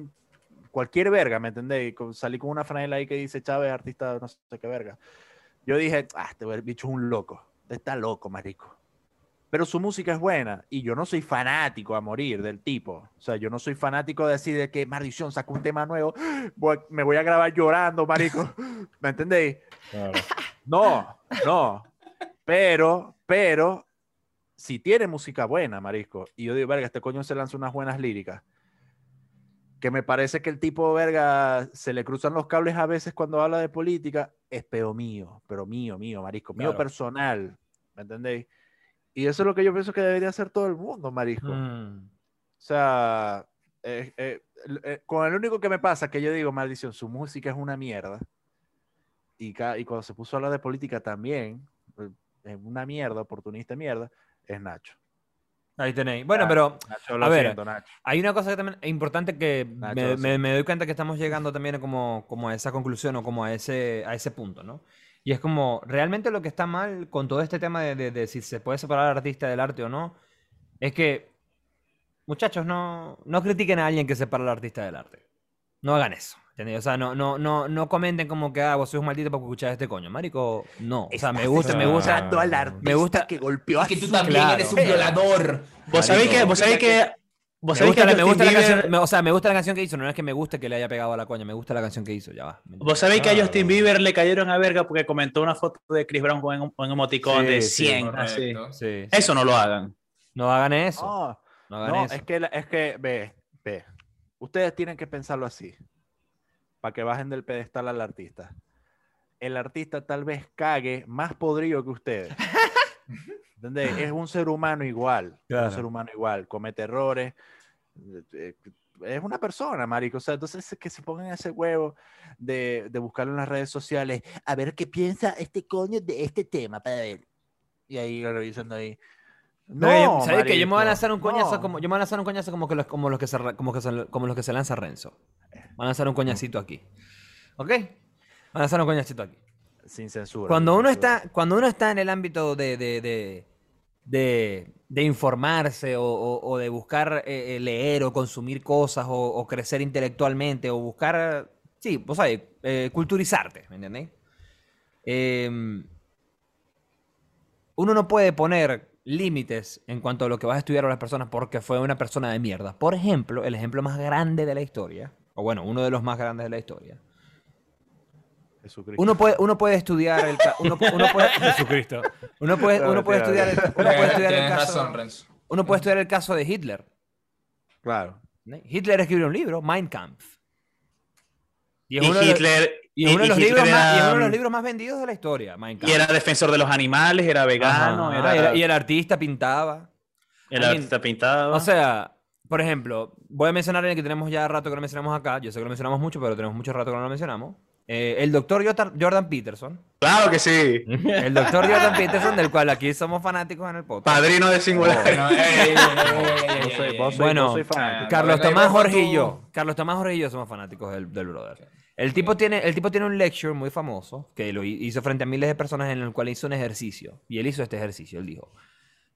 cualquier verga, ¿me entendéis? Salí con una franela ahí que dice Chávez, artista, no sé qué verga. Yo dije, ah, este bicho es un loco. Está loco, marisco. Pero su música es buena y yo no soy fanático a morir del tipo. O sea, yo no soy fanático de decir de que maldición sacó un tema nuevo, voy- me voy a grabar llorando, marico. ¿Me entendéis? claro. No, no. Pero, pero, si tiene música buena, marisco, y yo digo, verga, este coño se lanza unas buenas líricas, que me parece que el tipo, verga, se le cruzan los cables a veces cuando habla de política, es peo mío, pero mío, mío, marisco, mío Claro. personal, ¿me entendéis? Y eso es lo que yo pienso que debería hacer todo el mundo, marisco. Mm. sea, eh, eh, eh, con el único que me pasa que yo digo, maldición, su música es una mierda. Y, y cuando se puso a hablar de política también, eh, es una mierda, oportunista mierda, es Nacho. Ahí tenéis. Bueno, Ah, pero Nacho, lo A ver, siento, Nacho. hay una cosa que también es importante que Nacho, me, me- me doy cuenta que estamos llegando también como, como a esa conclusión o como a ese, a ese punto, ¿no? Y es como, realmente lo que está mal con todo este tema de, de- de si se puede separar al artista del arte o no, es que, muchachos, no, no critiquen a alguien que separa al artista del arte. No hagan eso. ¿Entendés? O sea, no, no, no, no comenten como que, ah, vos sois un maldito porque escuchás este coño. Marico, no. O sea, me gusta, me gusta. Me gusta. que golpeó Es que tú también Claro. eres un violador. Vos sabéis que, vos sabéis que, vos Me sabéis que gusta, la, a me gusta la Bieber- canción, me- o sea, me gusta la canción que hizo, no es que me guste que le haya pegado a la coña, me gusta la canción que hizo, ya va. Vos sabéis que a Ah. Justin Bieber le cayeron a verga porque comentó una foto de Chris Brown con un, un emoticón Sí, de sí, 100. así. Correcto. Sí, sí. Eso no lo hagan. No hagan eso. No, No hagan no, eso. es que, la- es que, ve, ve, ustedes tienen que pensarlo así, para que bajen del pedestal al artista. El artista tal vez cague más podrido que ustedes. ¿Entendés? Es un ser humano igual, Claro. un ser humano igual, comete errores, eh, eh, es una persona, marico. O sea, entonces es que se pongan ese huevo de, de buscarlo en las redes sociales, a ver qué piensa este coño de este tema, para ver. Y ahí lo revisan ahí. No, No, ¿sabes qué? Yo me voy a lanzar un coñazo no. como yo me voy a lanzar un coñazo como que los, como los que se como que se, como los que se lanza Renzo. Voy a lanzar un coñacito aquí. ¿Ok? Voy a lanzar un coñacito aquí. Sin censura. Cuando sin uno censura. está, cuando uno está en el ámbito de, de, de, de- de informarse o, o- o de buscar eh, eh, leer o consumir cosas o, o crecer intelectualmente o buscar, sí, vos sabés, eh, culturizarte, ¿me entendéis? Em, uno no puede poner límites en cuanto a lo que vas a estudiar a las personas porque fue una persona de mierda. Por ejemplo, el ejemplo más grande de la historia, o bueno, uno de los más grandes de la historia, Jesucristo. uno puede, uno puede estudiar el ca- uno, uno puede Jesucristo. Uno puede, uno estudiar el, uno puede estudiar el caso. razón. Uno puede estudiar el caso de Hitler. Claro. Hitler escribió un libro, Mein Kampf. Y Hitler, y es uno de los Hitler libros más, y uno de era- los libros más vendidos de la historia, y era defensor de los animales, era vegano, Ajá, era, era- y el artista pintaba. el I mean, artista pintado. O sea, por ejemplo, voy a mencionar el que tenemos ya rato que lo mencionamos acá. Yo sé que lo mencionamos mucho, pero tenemos mucho rato que no lo mencionamos. Eh, el doctor Jordan Jordan Peterson. claro que sí. El doctor Jordan Peterson, del cual aquí somos fanáticos en el podcast. Padrino de singular. Bueno. Carlos y Tomás Jorge y yo. Carlos Tomás Jorge y yo somos fanáticos del, del brother. El tipo, tiene, el tipo tiene un lecture muy famoso que lo hi- hizo frente a miles de personas en el cual hizo un ejercicio. Y él hizo este ejercicio. Él dijo,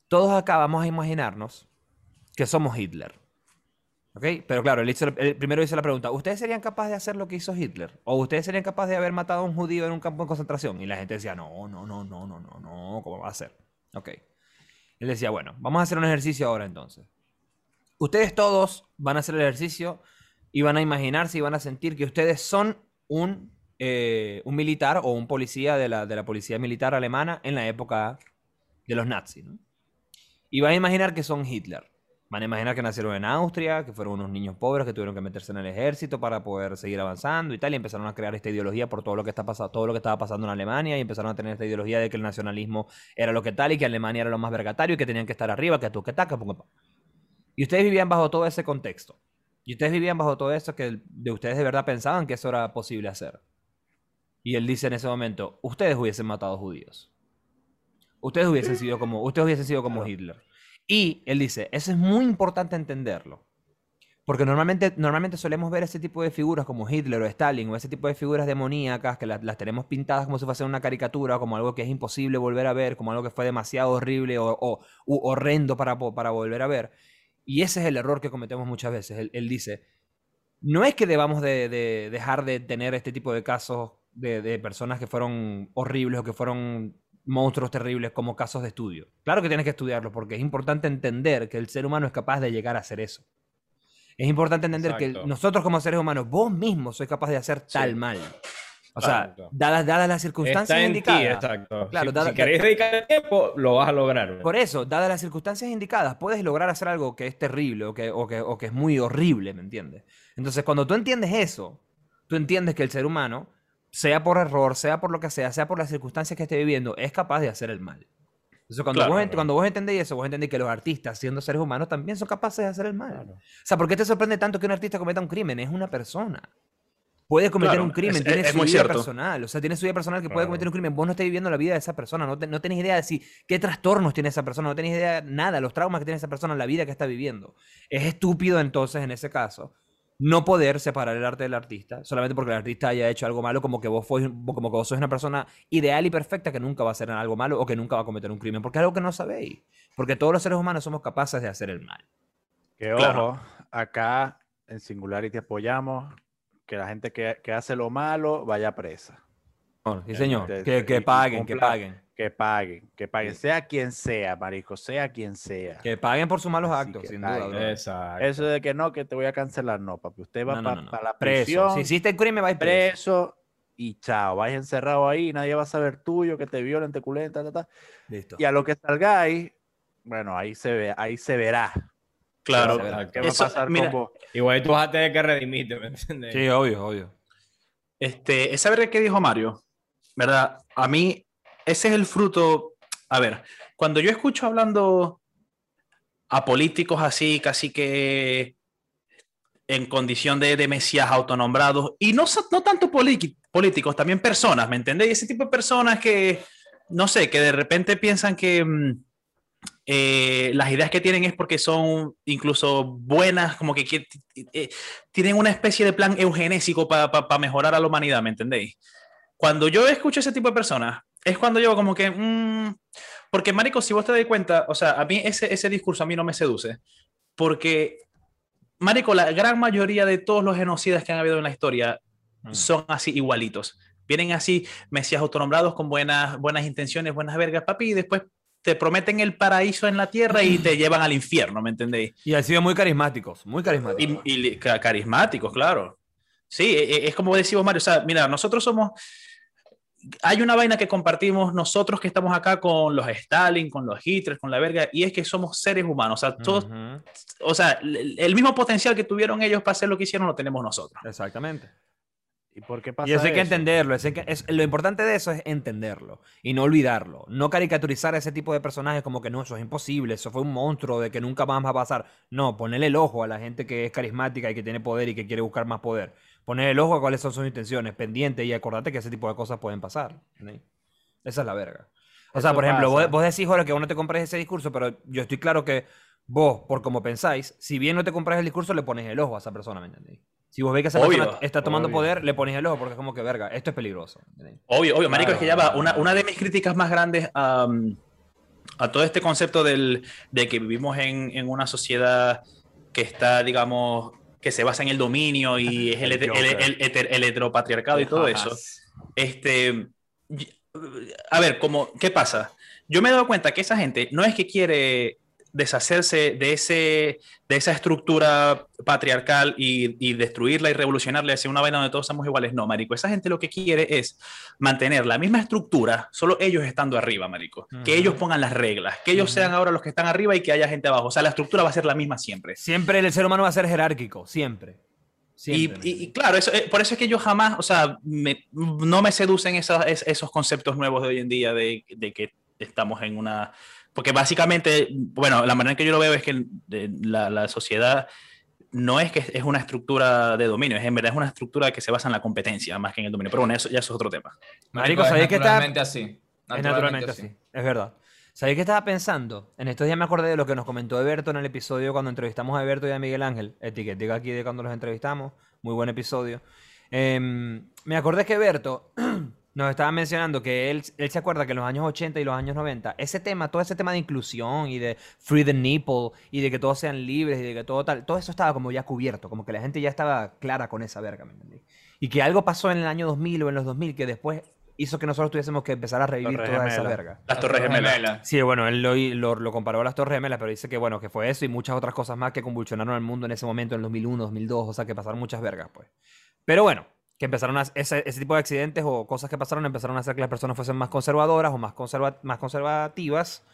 todos acá vamos a imaginarnos que somos Hitler. ¿Ok? Pero claro, él, hizo- primero hizo la pregunta, ¿ustedes serían capaces de hacer lo que hizo Hitler? ¿O ustedes serían capaces de haber matado a un judío en un campo de concentración? Y la gente decía, no, no, no, no, no, no, no, ¿cómo va a ser? Ok. Él decía, bueno, vamos a hacer un ejercicio ahora entonces. Ustedes todos van a hacer el ejercicio y van a imaginarse y van a sentir que ustedes son un, eh, un militar o un policía de la, de la policía militar alemana en la época de los nazis. Y van a imaginar que son Hitler. Van a imaginar que nacieron en Austria, que fueron unos niños pobres que tuvieron que meterse en el ejército para poder seguir avanzando y tal, y empezaron a crear esta ideología por todo lo que está todo lo que estaba pasando en Alemania, y empezaron a tener esta ideología de que el nacionalismo era lo que tal y que Alemania era lo más vergatario y que tenían que estar arriba, que tú que taca, pum, pum. Y ustedes vivían bajo todo ese contexto. Y ustedes vivían bajo todo eso que de ustedes de verdad pensaban que eso era posible hacer. Y él dice en ese momento, ustedes hubiesen matado judíos. Ustedes hubiesen sido como, ustedes hubiesen sido como Hitler. Y él dice, eso es muy importante entenderlo. Porque normalmente, normalmente solemos ver ese tipo de figuras como Hitler o Stalin o ese tipo de figuras demoníacas que las, las tenemos pintadas como si fuesen una caricatura, como algo que es imposible volver a ver, como algo que fue demasiado horrible o, o- u horrendo para, para volver a ver. Y ese es el error que cometemos muchas veces. Él, él dice, no es que debamos de, de dejar de tener este tipo de casos de, de personas que fueron horribles o que fueron monstruos terribles como casos de estudio. Claro que tienes que estudiarlos porque es importante entender que el ser humano es capaz de llegar a hacer eso. Es importante entender que nosotros como seres humanos, vos mismo sois capaz de hacer tal mal. O sea, dadas, dadas las circunstancias Está en ti, indicadas. exacto. Claro, si, dada- si queréis dedicar tiempo, lo vas a lograr. Por eso, dadas las circunstancias indicadas, puedes lograr hacer algo que es terrible o que, o que, o que es muy horrible, ¿me entiendes? Entonces, cuando tú entiendes eso, tú entiendes que el ser humano, sea por error, sea por lo que sea, sea por las circunstancias que esté viviendo, es capaz de hacer el mal. Entonces, cuando, Claro, vos, claro. cuando vos entendéis eso, vos entendéis que los artistas, siendo seres humanos, también son capaces de hacer el mal. O sea, ¿por qué te sorprende tanto que un artista cometa un crimen? Es una persona. Puede cometer Claro, un crimen, es- tiene es su muy vida cierto. personal. O sea, tiene su vida personal que puede cometer un crimen. Vos no estás viviendo la vida de esa persona. No, te- no tenés idea de si, qué trastornos tiene esa persona. No tenés idea de nada, los traumas que tiene esa persona, la vida que está viviendo. Es estúpido entonces, en ese caso, no poder separar el arte del artista solamente porque el artista haya hecho algo malo, como que vos, fuis- como que vos sois una persona ideal y perfecta que nunca va a hacer algo malo o que nunca va a cometer un crimen. Porque es algo que no sabéis. Porque todos los seres humanos somos capaces de hacer el mal. Que Claro. ojo, acá en Singularity apoyamos que la gente que, que hace lo malo vaya presa. Bueno, sí, señor. Que, que y paguen, que cumpla- paguen. Que paguen, que paguen, sea quien sea, marico, sea quien sea. Que paguen por sus malos Así actos, sin paguen. duda. Exacto. Eso de que no, que te voy a cancelar, no, papi. Usted va No, no, para no, no. la Preso. prisión, Si hiciste el crimen, vais preso. preso y chao. Vais encerrado ahí, nadie va a saber tuyo, que te violen, te culen, ta, ta, ta. Listo. Y a lo que salgáis, bueno, ahí se ve, ahí se verá. Claro. ¿Qué va Eso, a pasar mira, con vos? Igual tú vas a tener que redimirte, ¿me entiendes? Sí, obvio, obvio. Este, esa verga que dijo Mario, ¿verdad? A mí, ese es el fruto. A ver, cuando yo escucho hablando a políticos así, casi que en condición de, de mesías autonombrados, y no, no tanto políticos, también personas, ¿me entendéis? Ese tipo de personas que, no sé, que de repente piensan que mm, eh, las ideas que tienen es porque son incluso buenas, como que eh, tienen una especie de plan eugenésico para mejorar a la humanidad, ¿me entendéis? Cuando yo escucho ese tipo de personas, es cuando yo como que, mm, porque Marico, si vos te das cuenta, o sea, a mí ese, ese discurso a mí no me seduce, porque, Marico, la gran mayoría de todos los genocidas que han habido en la historia Mm. son así igualitos. Vienen así, mesías autonombrados con buenas, buenas intenciones, buenas vergas, papi, y después te prometen el paraíso en la tierra y te llevan al infierno, ¿me entendéis? Y han sido muy carismáticos, muy carismáticos. Y, carismáticos, claro. Sí, e- e- es como decimos Mario, o sea, mira, nosotros somos, hay una vaina que compartimos nosotros que estamos acá con los Stalin, con los Hitler, con la verga, y es que somos seres humanos, o sea, todos, o sea, el mismo potencial que tuvieron ellos para hacer lo que hicieron lo tenemos nosotros. Exactamente. ¿Y por qué pasa Y eso hay que eso? entenderlo. que- es- lo importante de eso es entenderlo y no olvidarlo. No caricaturizar a ese tipo de personajes como que no, eso es imposible, eso fue un monstruo de que nunca más va a pasar. No, ponerle el ojo a la gente que es carismática y que tiene poder y que quiere buscar más poder. Poner el ojo a cuáles son sus intenciones, pendiente y acordate que ese tipo de cosas pueden pasar. Esa es la verga. O sea, Eso por ejemplo, vos, vos decís, Jorge, que vos no te compres ese discurso, pero yo estoy claro que vos, por como pensáis, si bien no te compras el discurso, le pones el ojo a esa persona, ¿me entendéis? Si vos veis que esa Obvio, persona está tomando obvio. poder, le pones el ojo porque es como que, verga, esto es peligroso. Obvio, obvio, Marico, es que ya va. Una, una de mis críticas más grandes a, a todo este concepto del, de que vivimos en, en una sociedad que está, digamos, que se basa en el dominio y es el, El el- el- heteropatriarcado y todo eso. Este, a ver, como, ¿qué pasa? Yo me he dado cuenta que esa gente no es que quiere deshacerse de, ese, de esa estructura patriarcal y, y destruirla y revolucionarla hacia una vaina donde todos somos iguales. No, marico, esa gente lo que quiere es mantener la misma estructura, solo ellos estando arriba, marico. Que Ujú. ellos pongan las reglas, que ellos Ujú. sean ahora los que están arriba y que haya gente abajo. O sea, la estructura va a ser la misma siempre. Siempre el ser humano va a ser jerárquico, siempre. Y, y- y claro, eso, eh, por eso es que yo jamás, o sea, me- no me seducen esas- es- esos conceptos nuevos de hoy en día de, de que estamos en una... Porque básicamente, bueno, la manera en que yo lo veo es que eh, la, la sociedad no es que es una estructura de dominio, es en verdad es una estructura que se basa en la competencia más que en el dominio. Pero bueno, eso ya eso es otro tema. Marico, es ¿sabías que está- naturalmente así. Es naturalmente así, es verdad. ¿Sabéis qué estaba pensando? En estos días me acordé de lo que nos comentó Eberto en el episodio cuando entrevistamos a Eberto y a Miguel Ángel. Etiquetica aquí de cuando los entrevistamos. Muy buen episodio. Em, me acordé que Eberto nos estaba mencionando que él, él se acuerda que en los años 80 y los años 90, ese tema, todo ese tema de inclusión y de free the nipple y de que todos sean libres y de que todo tal, todo eso estaba como ya cubierto, como que la gente ya estaba clara con esa verga, ¿me entendí? Y que algo pasó en el año 2000 o en los 2000 que después hizo que nosotros tuviésemos que empezar a revivir Torres toda esa Gemelas. verga. Las Torres Gemelas. Sí, bueno, él lo, lo, lo comparó a las Torres Gemelas, pero dice que bueno, que fue eso y muchas otras cosas más que convulsionaron al mundo en ese momento, en el 2001, 2002, o sea, que pasaron muchas vergas, pues. Pero bueno, que empezaron a, ese, ese tipo de accidentes o cosas que pasaron empezaron a hacer que las personas fuesen más conservadoras o más, conserva, más conservativas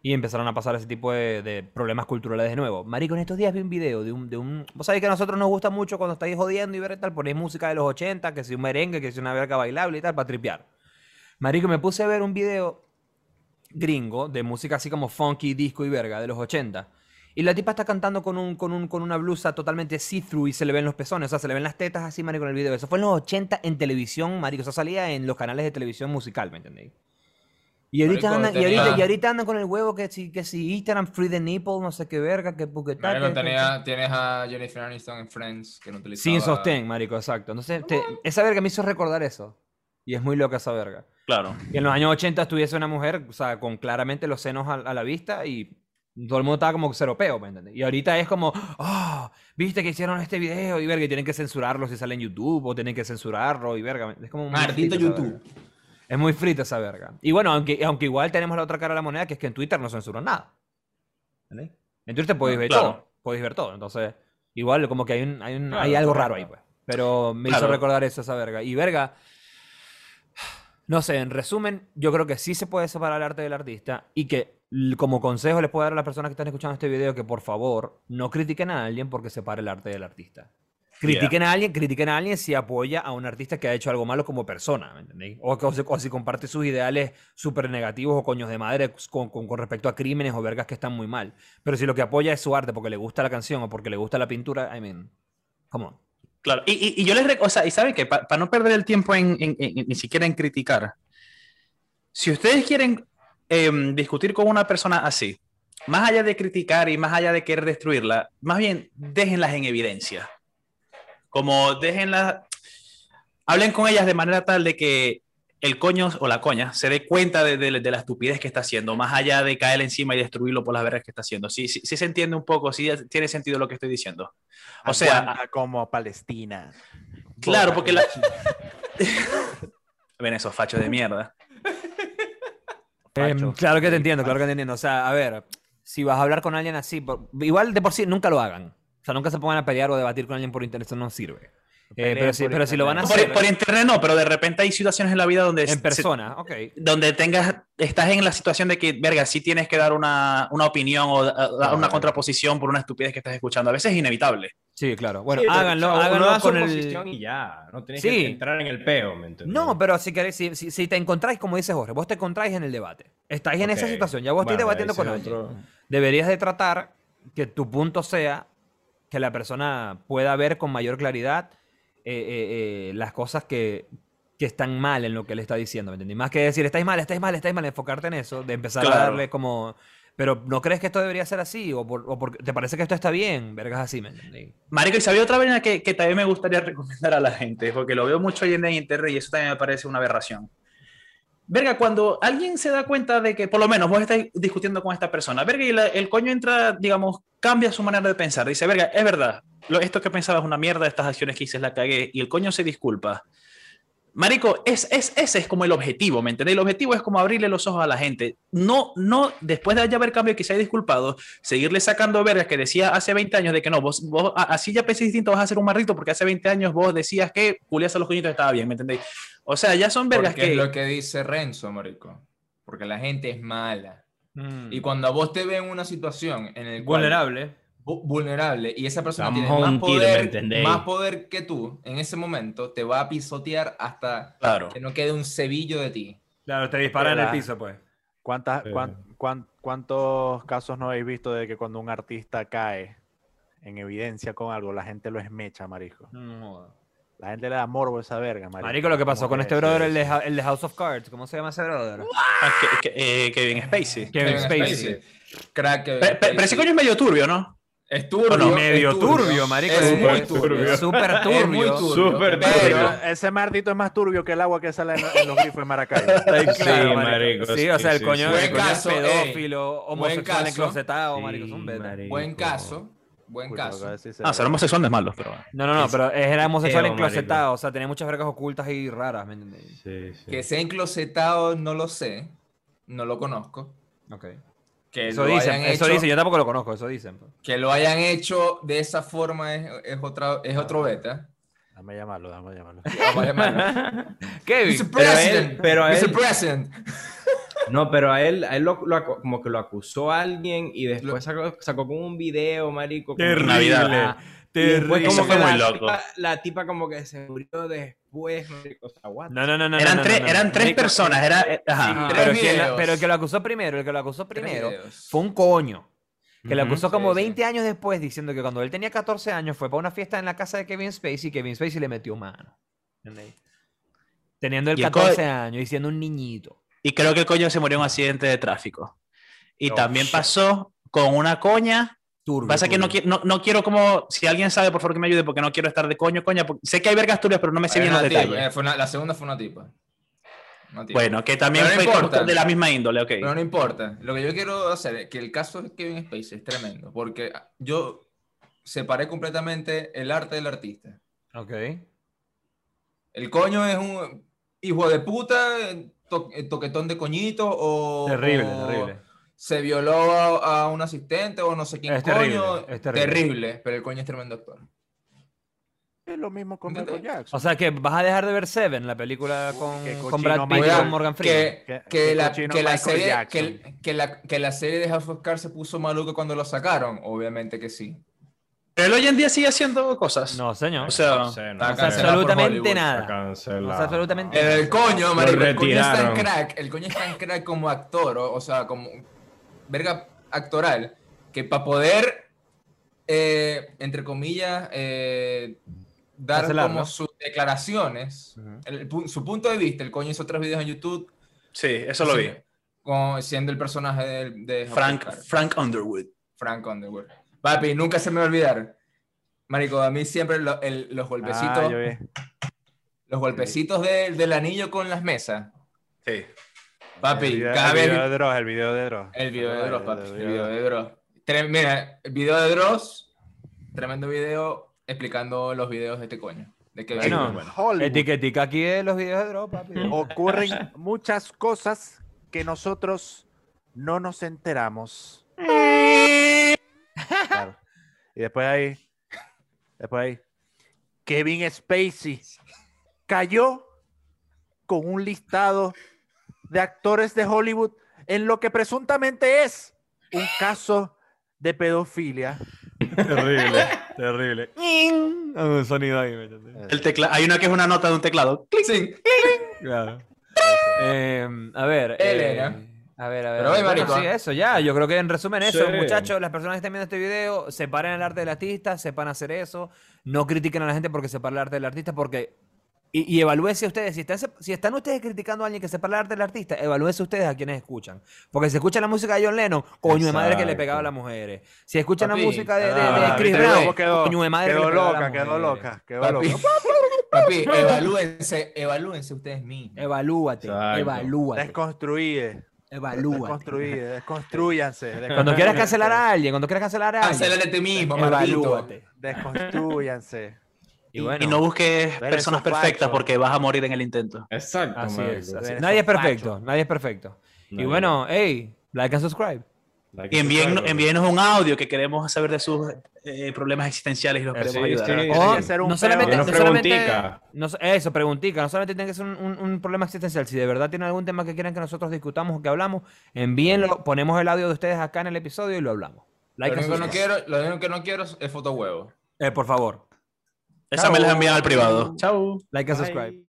y empezaron a pasar ese tipo de, de problemas culturales de nuevo. Marico, en estos días vi un video de un, de un... Vos sabés que a nosotros nos gusta mucho cuando estáis jodiendo y ver tal, ponéis música de los 80, que si un merengue, que si una verga bailable y tal, para tripear. Marico, me puse a ver un video gringo de música así como funky, disco y verga de los 80. Y la tipa está cantando con, un, con, un, con una blusa totalmente see-through y se le ven los pezones, o sea, se le ven las tetas así, marico, en el video. Eso fue en los 80 en televisión, marico. Eso salía en los canales de televisión musical, ¿me entendéis? Y ahorita, Marico, andan, y, ahorita, tenía- y ahorita andan con el huevo que si, que si Instagram free the nipple, no sé qué verga, que porque tal. Marico, que- tenía- tienes a Jennifer Aniston en Friends que no utilizaba... Sin sostén, marico, exacto. Entonces, te- esa verga me hizo recordar eso. Y es muy loca esa verga. Claro. Y en los años 80 estuviese una mujer, o sea, con claramente los senos a, a la vista y todo el mundo estaba como ceropeo, ¿me entiendes? Y ahorita es como, oh, viste que hicieron este video y verga, y tienen que censurarlo si sale en YouTube o tienen que censurarlo y verga. Es como muy Maldito YouTube. Es muy frita esa verga. Y bueno, aunque, aunque igual tenemos la otra cara de la moneda, que es que en Twitter no censuran nada. ¿Entendés? En Twitter podéis ver Claro. todo. Podéis ver todo. Entonces, igual como que hay, un, hay, un- Claro, hay algo raro ahí, pues. Pero me hizo Claro. recordar eso, esa verga. Y verga, no sé, en resumen, yo creo que sí se puede separar el arte del artista y que como consejo les puedo dar a las personas que están escuchando este video que por favor no critiquen a alguien porque separe el arte del artista. Critiquen a alguien, critiquen a alguien si apoya a un artista que ha hecho algo malo como persona, ¿me entendéis? O, o si- o si comparte sus ideales súper negativos o coños de madre con, con- con respecto a crímenes o vergas que están muy mal. Pero si lo que apoya es su arte porque le gusta la canción o porque le gusta la pintura, I mean, come on. Claro, y, y- y yo les rec- o sea, y saben que para no perder el tiempo en, en- en- ni siquiera en criticar, si ustedes quieren em, discutir con una persona así, más allá de criticar y más allá de querer destruirla, más bien déjenlas en evidencia. Como déjenlas, hablen con ellas de manera tal de que el coño o la coña se dé cuenta de, de- de la estupidez que está haciendo, más allá de caer encima y destruirlo por las vergas que está haciendo. Sí, sí, sí se entiende un poco, sí tiene sentido lo que estoy diciendo. O sea, como Palestina. Claro, porque la-. Ven esos fachos de mierda. Em, claro que te entiendo, claro que te entiendo. O sea, a ver, si vas a hablar con alguien así, por- igual de por sí nunca lo hagan. O sea, nunca se pongan a pelear o debatir con alguien por internet, eso no sirve. Eh, pero, si, pero si lo van a hacer Por, por internet no, pero de repente hay situaciones en la vida donde, en se- persona, ok. donde tengas, estás en la situación de que, verga, sí tienes que dar una, una opinión o da- dar una contraposición por una estupidez que estás escuchando. A veces es inevitable. Sí, claro. Bueno, Sí, pero, háganlo, o sea, uno háganlo con el... y ya. No tienes Sí. que entrar en el peo, ¿me? No, pero si, queréis, si, si- si te encontráis, como dice Jorge, vos te encontráis en el debate. Estáis en esa situación, ya vos Bueno, estáis debatiendo con alguien. otro- Deberías de tratar que tu punto sea que la persona pueda ver con mayor claridad eh, eh, eh, las cosas que, que están mal en lo que le está diciendo, ¿me entendí? Más que decir, estáis mal, estáis mal, estáis mal, enfocarte en eso, de empezar a darle como... Pero ¿no crees que esto debería ser así? ¿O, por- o porque te parece que esto está bien? Vergas así, ¿me entendí? Marico, y sabía otra vaina que, que también me gustaría recomendar a la gente, porque lo veo mucho hoy en en internet y eso también me parece una aberración. Verga, cuando alguien se da cuenta de que, por lo menos, vos estás discutiendo con esta persona, verga, y el coño entra, digamos, cambia su manera de pensar. Dice, verga, es verdad, lo- esto que pensaba es una mierda, estas acciones que hice la cagué, y el coño se disculpa. Marico, es, es, ese es como el objetivo, ¿me entendés? El objetivo es como abrirle los ojos a la gente. No, no, después de ya haber cambio que se haya disculpado, seguirle sacando vergas que decía hace 20 años de que no, vos, vos a- así ya pensé distinto, vas a ser un marrito porque hace 20 años vos decías que culiarse a los coñitos estaba bien, ¿me entendéis? O sea, ya son vergas Porque que... es lo que dice Renzo, marico. Porque la gente es mala. Mm. Y cuando a vos te ven en una situación en el cual Vulnerable. Vu- vulnerable y esa persona Estamos tiene más un tiro, ¿me poder, más poder que tú, en ese momento te va a pisotear hasta Claro. que no quede un cebillo de ti. Claro, te disparan en el piso, pues. ¿Cuántas, cuán- cuán- ¿Cuántos casos no habéis visto de que cuando un artista cae en evidencia con algo, la gente lo esmecha, marico? La gente le da morbo a esa verga, marico. Marico, lo que pasó con este brother, el de, el de House of Cards, ¿cómo se llama ese brother? Ah, que- que- eh, Kevin Spacey. Kevin Spacey. Crack. Kevin Pero, ese coño es medio turbio, ¿no? Es turbio. no, es medio turbio, marico, Es es muy turbio. turbio. Súper Es muy turbio. turbio. Súper pero- turbio. Ese mardito es más turbio que el agua que sale en, en los grifos de Maracaibo. Sí, marico, Sí, o sea, el sí, coño, sí, el sí. coño Buen es caso, pedófilo, homosexual caso. enclosetado, marico, son vergas. marico. Buen caso. Buen caso. Ah, ser homosexual no es malo, pero... No, no, no, pero era homosexual enclosetado, o sea, tenía muchas vergas ocultas y raras, ¿me entendéis? Sí, sí. Que sea enclosetado, no lo sé. No lo conozco. Ok. Que Eso dicen, eso hecho- dicen, yo tampoco lo conozco, eso dicen. pues. Que lo hayan hecho de esa forma es, es otra, es otro beta. Dame llamarlo, dame llamarlo. Vamos a llamarlo. Kevin, Mr. pero a él- President. pero a Mr. él- President. No, pero a él, a él lo, como que lo acusó a alguien y después sacó, sacó como un video, marico. Terrible, Navidad. Y después terrible. como Eso fue que muy la loco. Tipa, la tipa como que se murió de después, marico, o sea, what? No, no, no, no. Eran no, no, tres, no, eran no. tres personas. Era, ajá. Sí, Pero, Tres la- videos. pero el que lo acusó primero, el que lo acusó primero fue un coño. Que lo acusó sí, como sí. 20 años después, diciendo que cuando él tenía 14 años fue para una fiesta en la casa de Kevin Spacey y Kevin Spacey le metió mano. ¿Entendéis? Teniendo el Y el co- 14 años y siendo un niñito. Y creo que el coño se murió en un accidente de tráfico. Y Oh, también shit. pasó con una coña. Turbio, Pasa que no, no, no quiero como, si alguien sabe, por favor que me ayude, porque no quiero estar de coño, coña. porque sé que hay vergas turbias, pero no me sé bien los tipa, detalles. eh, fue una- la segunda fue una tipa. Una tipa. Bueno, que también Pero fue importa. de la misma índole, ok. Pero no importa. Lo que yo quiero hacer es que el caso de Kevin Spacey es tremendo, porque yo separé completamente el arte del artista. Ok. El coño es un hijo de puta, to- eh, toquetón de coñito o... Terrible, o terrible. Se violó a, a un asistente o no sé quién Es terrible, coño. es terrible. pero el coño es tremendo actor. Es lo mismo con Michael. Jackson. O sea que vas a dejar de ver Seven, la película con, Brad Pitt y con Morgan Freeman. que, la, que, serie, Jackson. que, el- que la, que la serie de House of Cards se puso maluca cuando lo sacaron. Obviamente que sí. Pero él hoy en día sigue haciendo cosas. No, señor. O sea, No sé, no Está No absolutamente nada. No absolutamente nada. El coño, marico, el coño es tan crack, el coño es tan crack como actor, o, o sea, como verga actoral, que para poder, eh, entre comillas, eh, dar Cancelarlo. como sus declaraciones, el su punto de vista, el coño hizo tres videos en YouTube, sí, eso lo vi. sí, con- siendo el personaje de, Frank, Frank Underwood. Frank Underwood. Papi, nunca se me va a olvidar. Marico, a mí siempre lo- el- los golpecitos, Ah, yo vi. los golpecitos de- del anillo con las mesas. Sí. Papi, el video, cada el vez. video de Dross, el video de Dross. El video de Dross, papi. El El video de- Dross. Tre- Mira, el video de Dross, tremendo video explicando los videos de este coño. De que Bueno, bueno. Etiquetica aquí de los videos de Drop, papi. Ocurren muchas cosas que nosotros no nos enteramos. Claro. Y después ahí, después ahí, Kevin Spacey cayó con un listado de actores de Hollywood en lo que presuntamente es un caso de pedofilia. terrible, terrible. Un sonido ahí, ¿me entiendes? El tecla hay una que es una nota de un teclado. Clic. Sí. Claro. Eh, a ver. Elena. eh, a ver, a ver. Pero. Bueno, sí, eso, ya. Yo creo que en resumen eso, Sí. muchachos, las personas que estén viendo este video, separen el arte del artista, sepan hacer eso. No critiquen a la gente porque separa el arte del artista, porque. Y, y evalúense ustedes, si están, si están ustedes criticando a alguien que separa el arte del artista, evalúense ustedes a quienes escuchan. Porque si escuchan la música de John Lennon, coño de madre que le pegaba a las mujeres. Si escuchan Papi, la música de, de- de Chris ¿viste Brown, quedó, coño de madre que quedó le a loca, las quedó loca, quedó Papi, loca. papi, evalúense, evalúense ustedes mismos. Evalúate, Exacto. evalúate, Desconstruye, evalúate. desconstruye, desconstruyanse. Cuando quieras cancelar a alguien, cuando quieras cancelar a alguien, Cancélate a ti mismo, evalúate. Desconstruyanse. Y bueno, Y no busques personas perfectas porque vas a morir en el intento. Exacto, así es. así Nadie es perfecto, facho. nadie es perfecto. Y bueno, hey, like and subscribe. Like Y envíen, envíenos un audio que queremos saber de sus eh, problemas existenciales y los queremos sí, ayudar. sí. Tiene O que ser un no solamente, no solamente no so- eso, preguntica, no solamente tiene que ser un, un- un problema existencial, si de verdad tienen algún tema que quieran que nosotros discutamos o que hablamos, envíenlo, ponemos el audio de ustedes acá en el episodio y lo hablamos. Like Lo and único, que no subscribe. quiero, lo único que no quiero es fotohuevo. Eh, por favor, Esa me las envían al privado. Chao. like and Bye. subscribe.